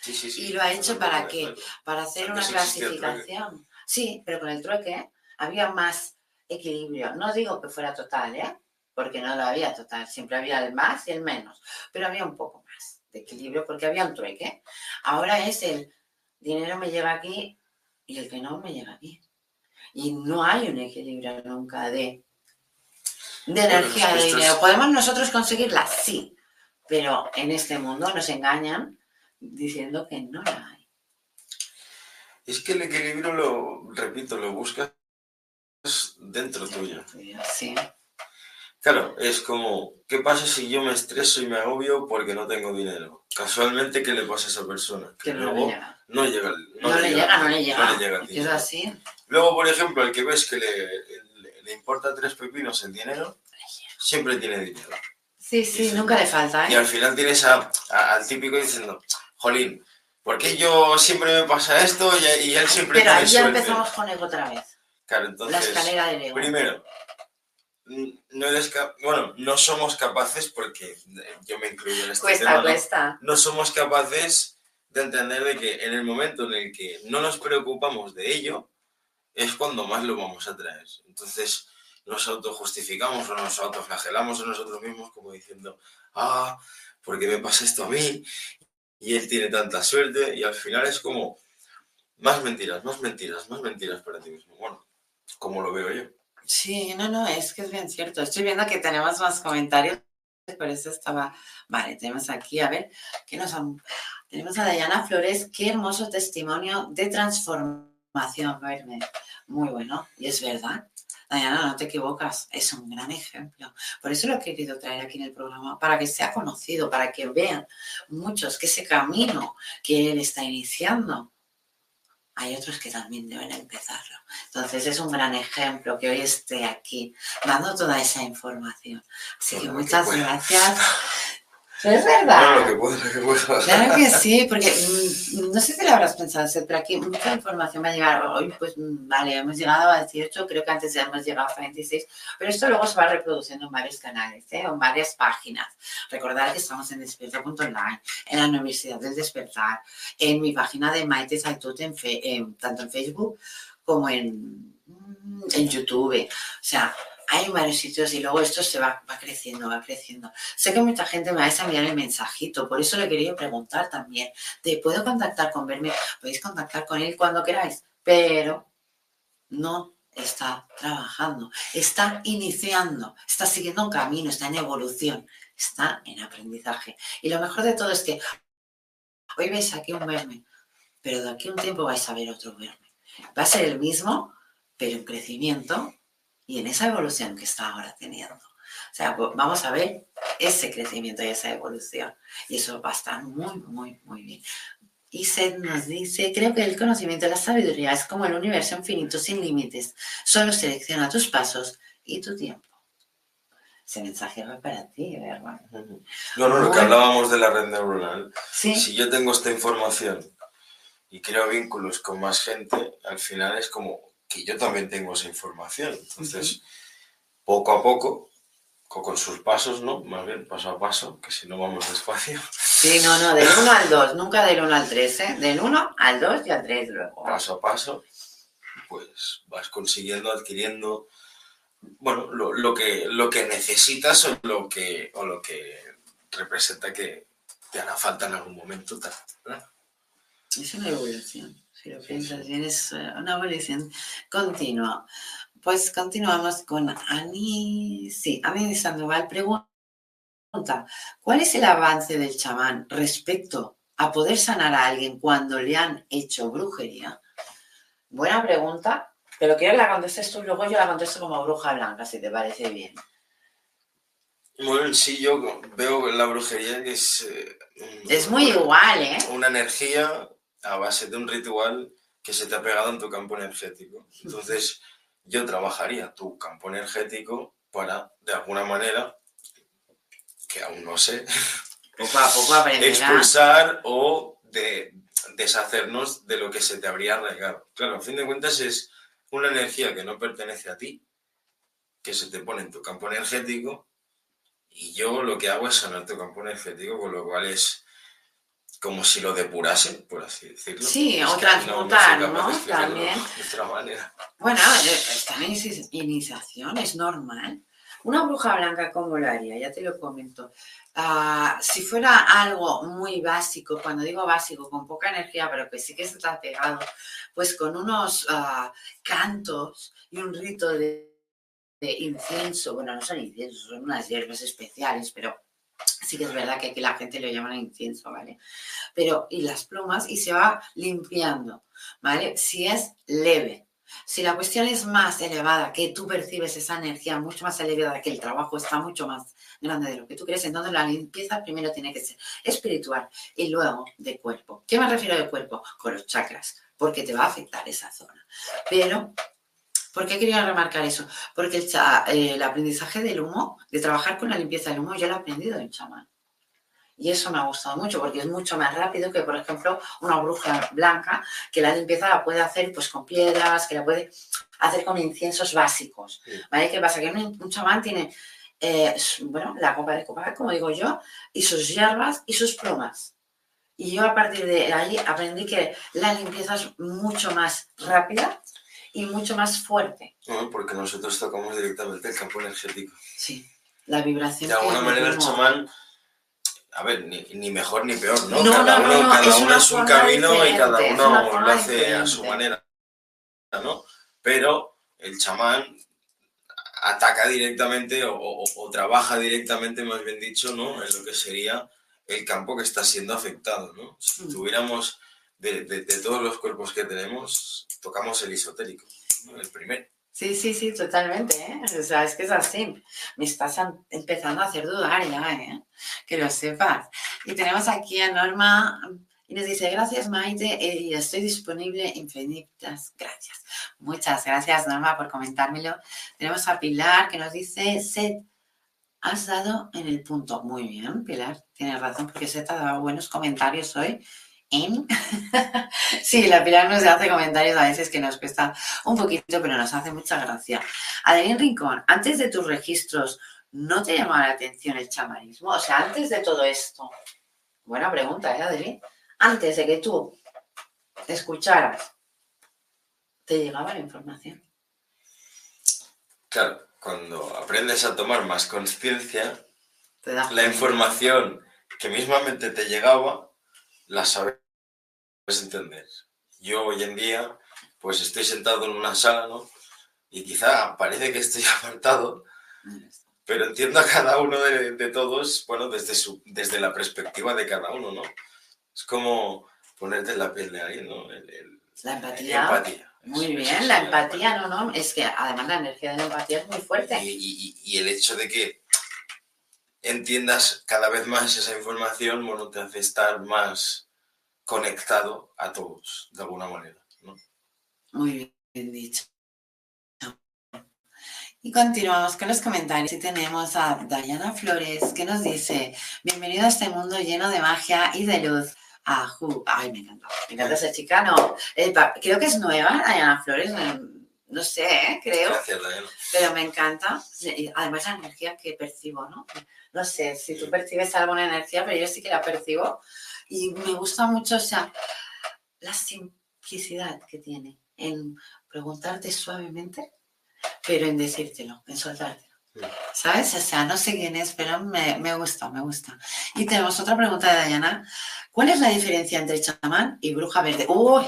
Sí, sí, sí. ¿Y lo ha hecho para qué? Para hacer una Antes clasificación. Sí, pero con el trueque había más equilibrio. No digo que fuera total, ¿eh? Porque no lo había total. Siempre había el más y el menos. Pero había un poco más de equilibrio porque había un trueque. Ahora es el dinero me llega aquí y el que no me llega aquí. Y no hay un equilibrio nunca de, de energía es que de dinero. ¿Podemos nosotros conseguirla? Sí. Pero en este mundo nos engañan diciendo que no la hay. Es que el equilibrio, lo repito, lo buscas dentro tuyo. Sí. Claro, es como, ¿qué pasa si yo me estreso y me agobio porque no tengo dinero? Casualmente, ¿qué le pasa a esa persona? Que Que no le luego llega. no llega. No, le llega, no le llega. no le llega así. Luego, por ejemplo, el que ves que le, le- le importa tres pepinos el dinero, siempre tiene dinero. Sí, sí, nunca le falta, Y ¿eh? al final tienes a- a- al típico diciendo, Jolín, ¿por qué yo siempre me pasa esto y, y él siempre Pero tiene ahí ya empezamos con ego otra vez. Claro, La entonces, escalera del ego. primero, no eres bueno, no somos capaces, porque yo me incluyo en este Cuesta, tema, ¿no? cuesta. no somos capaces de entender de que en el momento en el que no nos preocupamos de ello, es cuando más lo vamos a traer. Entonces nos autojustificamos o nos autoflagelamos a nosotros mismos como diciendo, ah, ¿por qué me pasa esto a mí? Y él tiene tanta suerte y al final es como más mentiras, más mentiras, más mentiras para ti mismo. Bueno, como lo veo yo. Sí, no, no, es que es bien cierto. Estoy viendo que tenemos más comentarios, por eso estaba. Vale, tenemos aquí, a ver, ¿qué nos han. Tenemos a Dayana Flores, qué hermoso testimonio de transformación, verme. Muy bueno, y es verdad. Dayana, no te equivocas, es un gran ejemplo. Por eso lo he querido traer aquí en el programa, para que sea conocido, para que vean muchos que ese camino que él está iniciando, hay otros que también deben empezarlo. Entonces es un gran ejemplo que hoy esté aquí dando toda esa información. Así que muchas gracias. Pero es verdad. Lo que puedo, lo que puedo. Claro que sí, porque mm, no sé si lo habrás pensado, pero aquí mucha información va a llegar. Hoy, pues mm, vale, hemos llegado a 18, creo que antes ya hemos llegado a 26, pero esto luego se va reproduciendo en varios canales, ¿eh? en varias páginas. Recordad que estamos en despierta.online, en la Universidad del Despertar, en mi página de Maite Saitut, en fe- tanto en Facebook como en, mm, en YouTube. O sea, hay varios sitios y luego esto se va, creciendo, va creciendo. Sé que mucha gente me vais a enviar el mensajito, por eso le quería preguntar también, de ¿puedo contactar con verme? Podéis contactar con él cuando queráis, pero no está trabajando, está iniciando, está siguiendo un camino, está en evolución, está en aprendizaje. Y lo mejor de todo es que hoy veis aquí un verme, pero de aquí a un tiempo vais a ver otro verme. Va a ser el mismo, pero en crecimiento y en esa evolución que está ahora teniendo. O sea, vamos a ver ese crecimiento y esa evolución. Y eso va a estar muy, muy, muy bien. Y Seth nos dice, creo que el conocimiento y la sabiduría es como el universo infinito sin límites. Solo selecciona tus pasos y tu tiempo. Ese mensaje va para ti, ¿verdad? No, no, lo que hablábamos de la red neuronal. Sí, Si yo tengo esta información y creo vínculos con más gente, al final es como que yo también tengo esa información. Entonces, poco a poco, co- con sus pasos, ¿no? Más bien, paso a paso, que si no vamos despacio, sí, no, no, del 1 al 2, nunca del 1 al 3, ¿eh? Del 1 al 2 y al 3 luego. paso a paso, pues vas consiguiendo, adquiriendo, bueno, lo, lo que, lo que necesitas o lo que, o lo que representa que te hará falta en algún momento. ¿verdad? Es una evolución, si lo piensas bien, es eh, una evolución continua. Pues continuamos con Ani, sí, Ani Sandoval pregunta, ¿cuál es el avance del chamán respecto a poder sanar a alguien cuando le han hecho brujería? Buena pregunta, pero quiero que la contestes tú, luego yo la contesto como bruja blanca, si te parece bien. Bueno, sí, yo veo la brujería que es... eh, Es muy igual, ¿eh? Una energía a base de un ritual que se te ha pegado en tu campo energético. Entonces, yo trabajaría tu campo energético para, de alguna manera, que aún no sé, Poco a poco expulsar o de deshacernos de lo que se te habría arraigado. Claro, a fin de cuentas es una energía que no pertenece a ti, que se te pone en tu campo energético, y yo lo que hago es sanar tu campo energético, con lo cual es como si lo depurase, por así decirlo. Sí, Es o transmutar, ¿no? También. De otra manera. Bueno, están en inici- iniciación, es normal. Una bruja blanca, ¿cómo lo haría? Ya te lo comento. Ah, si fuera algo muy básico, cuando digo básico, con poca energía, pero que sí que ha pegado, pues con unos ah, cantos y un rito de, de incienso, bueno, no son inciensos, son unas hierbas especiales, pero sí que es verdad que aquí la gente lo llama incienso, ¿vale? Pero, y las plumas, y se va limpiando, ¿vale? Si es leve, si la cuestión es más elevada, que tú percibes esa energía mucho más elevada, que el trabajo está mucho más grande de lo que tú crees, entonces la limpieza primero tiene que ser espiritual y luego de cuerpo. ¿Qué me refiero de cuerpo? Con los chakras, porque te va a afectar esa zona. Pero, ¿por qué quería remarcar eso? Porque el, cha- eh, el aprendizaje del humo, de trabajar con la limpieza del humo, yo lo he aprendido en chamán. Y eso me ha gustado mucho porque es mucho más rápido que, por ejemplo, una bruja blanca que la limpieza la puede hacer pues con piedras, que la puede hacer con inciensos básicos. Sí. ¿Vale? ¿Qué pasa? Que un, un chamán tiene, eh, bueno, la copa de copa, como digo yo, y sus hierbas y sus plumas. Y yo a partir de ahí aprendí que la limpieza es mucho más rápida y mucho más fuerte. No, porque nosotros tocamos directamente el campo energético. Sí, la vibración. De alguna manera el chamán, a ver, ni, ni mejor ni peor, ¿no? No, cada no, uno, no, no, cada es uno es un camino y cada uno lo hace a su manera, ¿no? Pero el chamán ataca directamente o, o- o trabaja directamente, más bien dicho, ¿no? En lo que sería el campo que está siendo afectado, ¿no? Si Mm. tuviéramos de, de- de todos los cuerpos que tenemos, tocamos el esotérico, ¿no? El primero. Sí, sí, sí, totalmente, ¿eh? O sea, es que es así. Me estás an- empezando a hacer dudar ya, ¿eh? Que lo sepas. Y tenemos aquí a Norma y nos dice, gracias Maite, eh, y estoy disponible infinitas gracias. Muchas gracias Norma por comentármelo. Tenemos a Pilar que nos dice, Seth, has dado en el punto. Muy bien, Pilar, tienes razón porque Seth ha dado buenos comentarios hoy. En... sí, la Pilar nos hace comentarios a veces que nos cuesta un poquito, pero nos hace mucha gracia. Adelín Rincón, antes de tus registros, ¿no te llamaba la atención el chamanismo? O sea, antes de todo esto. Buena pregunta, ¿eh, Adelín? Antes de que tú escucharas, ¿te llegaba la información? Claro, cuando aprendes a tomar más conciencia, ¿Te la información que mismamente te llegaba, la sabes entender. Yo hoy en día, pues estoy sentado en una sala, ¿no? Y quizá parece que estoy apartado, pero entiendo a cada uno de, de todos, bueno, desde, su, desde la perspectiva de cada uno, ¿no? Es como ponerte en la piel de alguien, ¿no? El- el- La empatía. empatía. Muy Eso- bien, eso la empatía, no, no, es que además la energía de la empatía es muy fuerte. Y, y- y- y el hecho de que entiendas cada vez más esa información, bueno, te hace estar más conectado a todos, de alguna manera. ¿no? Muy bien dicho. Y continuamos con los comentarios y tenemos a Diana Flores que nos dice, bienvenido a este mundo lleno de magia y de luz. Ajú. Ay, me encanta. Me encanta esa chica, no. eh, creo que es nueva, Diana Flores. No sé, ¿eh? creo. Gracias, pero me encanta. Además, la energía que percibo, ¿no? No sé si tú percibes alguna energía, pero yo sí que la percibo. Y me gusta mucho, o sea, la simplicidad que tiene en preguntarte suavemente, pero en decírtelo, en soltártelo. ¿Sabes? O sea, no sé quién es, pero me, me gusta, me gusta. Y tenemos otra pregunta de Dayana. ¿Cuál es la diferencia entre chamán y bruja verde? Uy,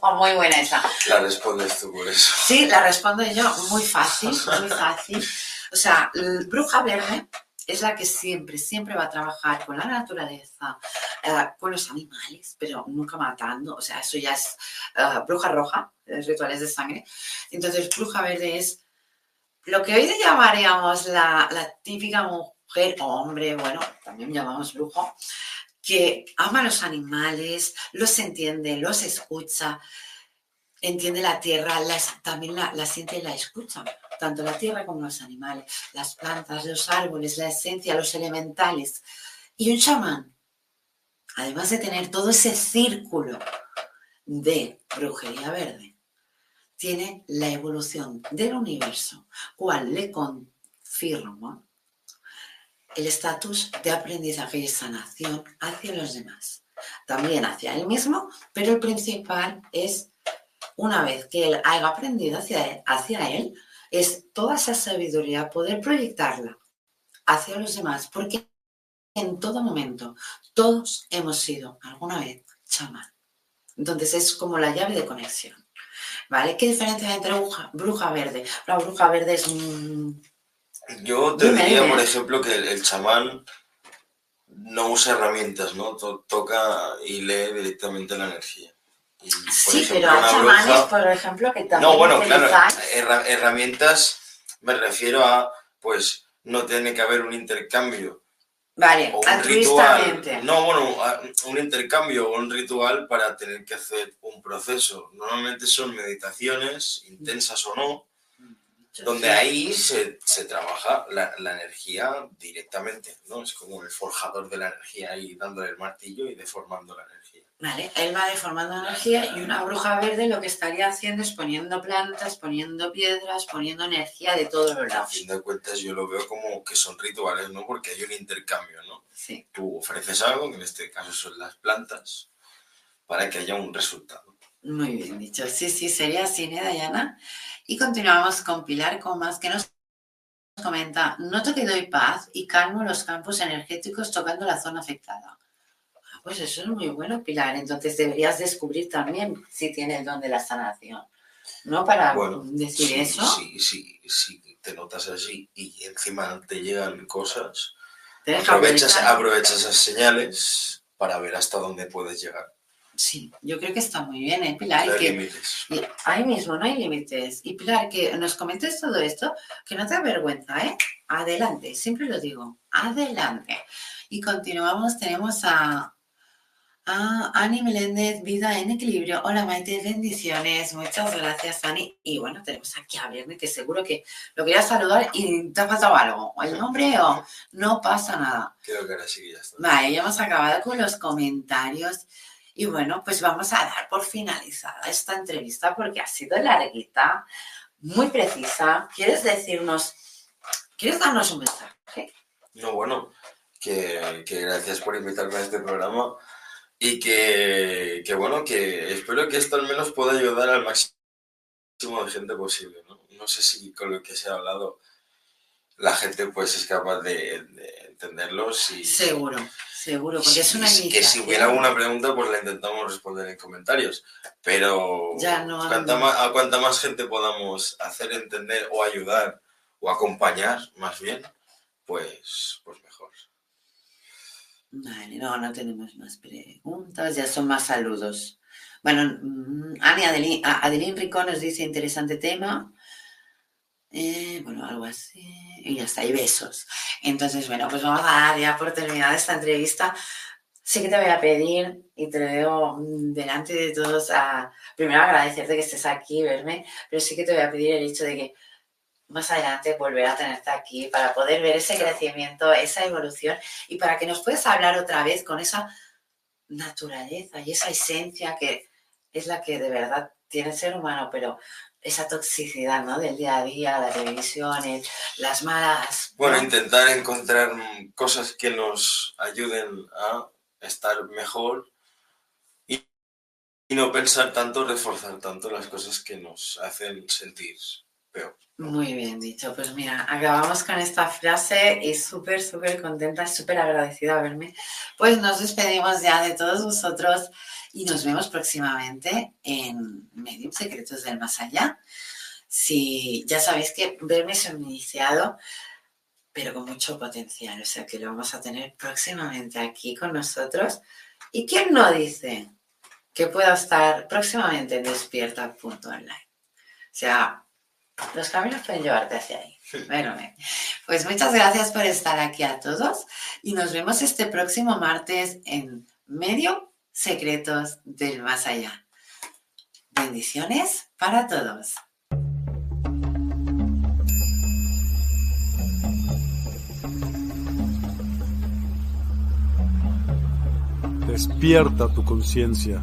oh, muy buena esa. La respondes tú por eso. Sí, la respondo yo. Muy fácil, muy fácil. O sea, bruja verde es la que siempre, siempre va a trabajar con la naturaleza, eh, con los animales, pero nunca matando. O sea, eso ya es eh, bruja roja, rituales de sangre. Entonces, bruja verde es lo que hoy llamaríamos la, la típica mujer o hombre, bueno, también llamamos brujo, que ama a los animales, los entiende, los escucha, entiende la tierra, también la, la, siente y la escucha, tanto la tierra como los animales, las plantas, los árboles, la esencia, los elementales. Y un chamán, además de tener todo ese círculo de brujería verde, tiene la evolución del universo, cual le confirma el estatus de aprendizaje y sanación hacia los demás. También hacia él mismo, pero el principal es, una vez que él haya aprendido hacia él, hacia él es toda esa sabiduría poder proyectarla hacia los demás, porque en todo momento todos hemos sido alguna vez chamán. Entonces es como la llave de conexión. ¿Vale? ¿Qué diferencia hay entre bruja, verde? La bruja verde es. Yo te diría, por ejemplo, que el, chamán no usa herramientas, ¿no? toca y lee directamente la energía. Sí, pero hay chamanes, por ejemplo, que también. No, bueno, claro, herramientas me refiero a, pues, no tiene que haber un intercambio Vale, un No, bueno, un intercambio o un ritual para tener que hacer un proceso. Normalmente son meditaciones, intensas o no, donde ahí se, trabaja la, la, energía directamente, ¿no? Es como el forjador de la energía ahí dándole el martillo y deformando la energía. Vale, él va deformando energía y una bruja verde lo que estaría haciendo es poniendo plantas, poniendo piedras, poniendo energía de todos los lados. A fin de cuentas yo lo veo como que son rituales, ¿no? Porque hay un intercambio, ¿no? Sí. Tú ofreces algo, que en este caso son las plantas, para que haya un resultado. Muy bien dicho. Sí, sí, sería así, ¿eh, Dayana? Y continuamos con Pilar Comas, que nos comenta, noto que doy paz y calmo los campos energéticos tocando la zona afectada. Pues eso es muy bueno, Pilar. Entonces deberías descubrir también si tiene el don de la sanación. ¿No? Para decir eso. Sí, sí, sí, te notas así y encima te llegan cosas. aprovechas, aprovechas esas señales para ver hasta dónde puedes llegar. Sí, yo creo que está muy bien, ¿eh, Pilar? No hay que, límites. ahí mismo, no hay límites. Y Pilar, que nos comentes todo esto, que no te avergüenza, ¿eh? Adelante, siempre lo digo, adelante. Y continuamos, tenemos a Ah, Ani Meléndez, Vida en Equilibrio. Hola Maite, bendiciones. Muchas gracias, Ani. Y bueno, tenemos aquí a Viernes, que seguro que lo quería saludar y te ha faltado algo. ¿El nombre o no pasa nada? Creo que ahora sí ya está. Vale, ya hemos acabado con los comentarios. Y bueno, pues vamos a dar por finalizada esta entrevista porque ha sido larguita, muy precisa. ¿Quieres decirnos, quieres darnos un mensaje? No, bueno, que, que gracias por invitarme a este programa y que, que, bueno, que espero que esto al menos pueda ayudar al máximo de gente posible, ¿no? No sé si con lo que se ha hablado la gente pues es capaz de, entenderlo. Si, seguro, seguro, porque es una Que si hubiera alguna pregunta pues la intentamos responder en comentarios, pero ya no, más, a cuanta más gente podamos hacer entender o ayudar o acompañar más bien, pues, pues mejor. Vale, no, no tenemos más preguntas, ya son más saludos. Bueno, mm, Ani Adelín, Rico nos dice interesante tema. Eh, bueno, algo así. Y ya está, y besos. Entonces, bueno, pues vamos a dar ya por terminada esta entrevista. Sí que te voy a pedir, y te lo digo mm, delante de todos, a, primero agradecerte que estés aquí, verme, pero sí que te voy a pedir el hecho de que más adelante volver a tenerte aquí para poder ver ese crecimiento, esa evolución y para que nos puedas hablar otra vez con esa naturaleza y esa esencia que es la que de verdad tiene el ser humano, pero esa toxicidad ¿no? del día a día, las televisiones, las malas. Bueno, intentar encontrar cosas que nos ayuden a estar mejor y, y no pensar tanto, reforzar tanto las cosas que nos hacen sentir peor. Muy bien dicho. Pues mira, acabamos con esta frase y súper, súper contenta, súper agradecida a verme. Pues nos despedimos ya de todos vosotros y nos vemos próximamente en Medium Secretos del Más Allá. Si ya sabéis que verme es un iniciado, pero con mucho potencial, o sea que lo vamos a tener próximamente aquí con nosotros. ¿Y quién no dice que pueda estar próximamente en despierta.online? O sea, los caminos pueden llevarte hacia ahí. Bueno, pues muchas gracias por estar aquí a todos y nos vemos este próximo martes en Medio Secretos del Más Allá. Bendiciones para todos. Despierta tu conciencia.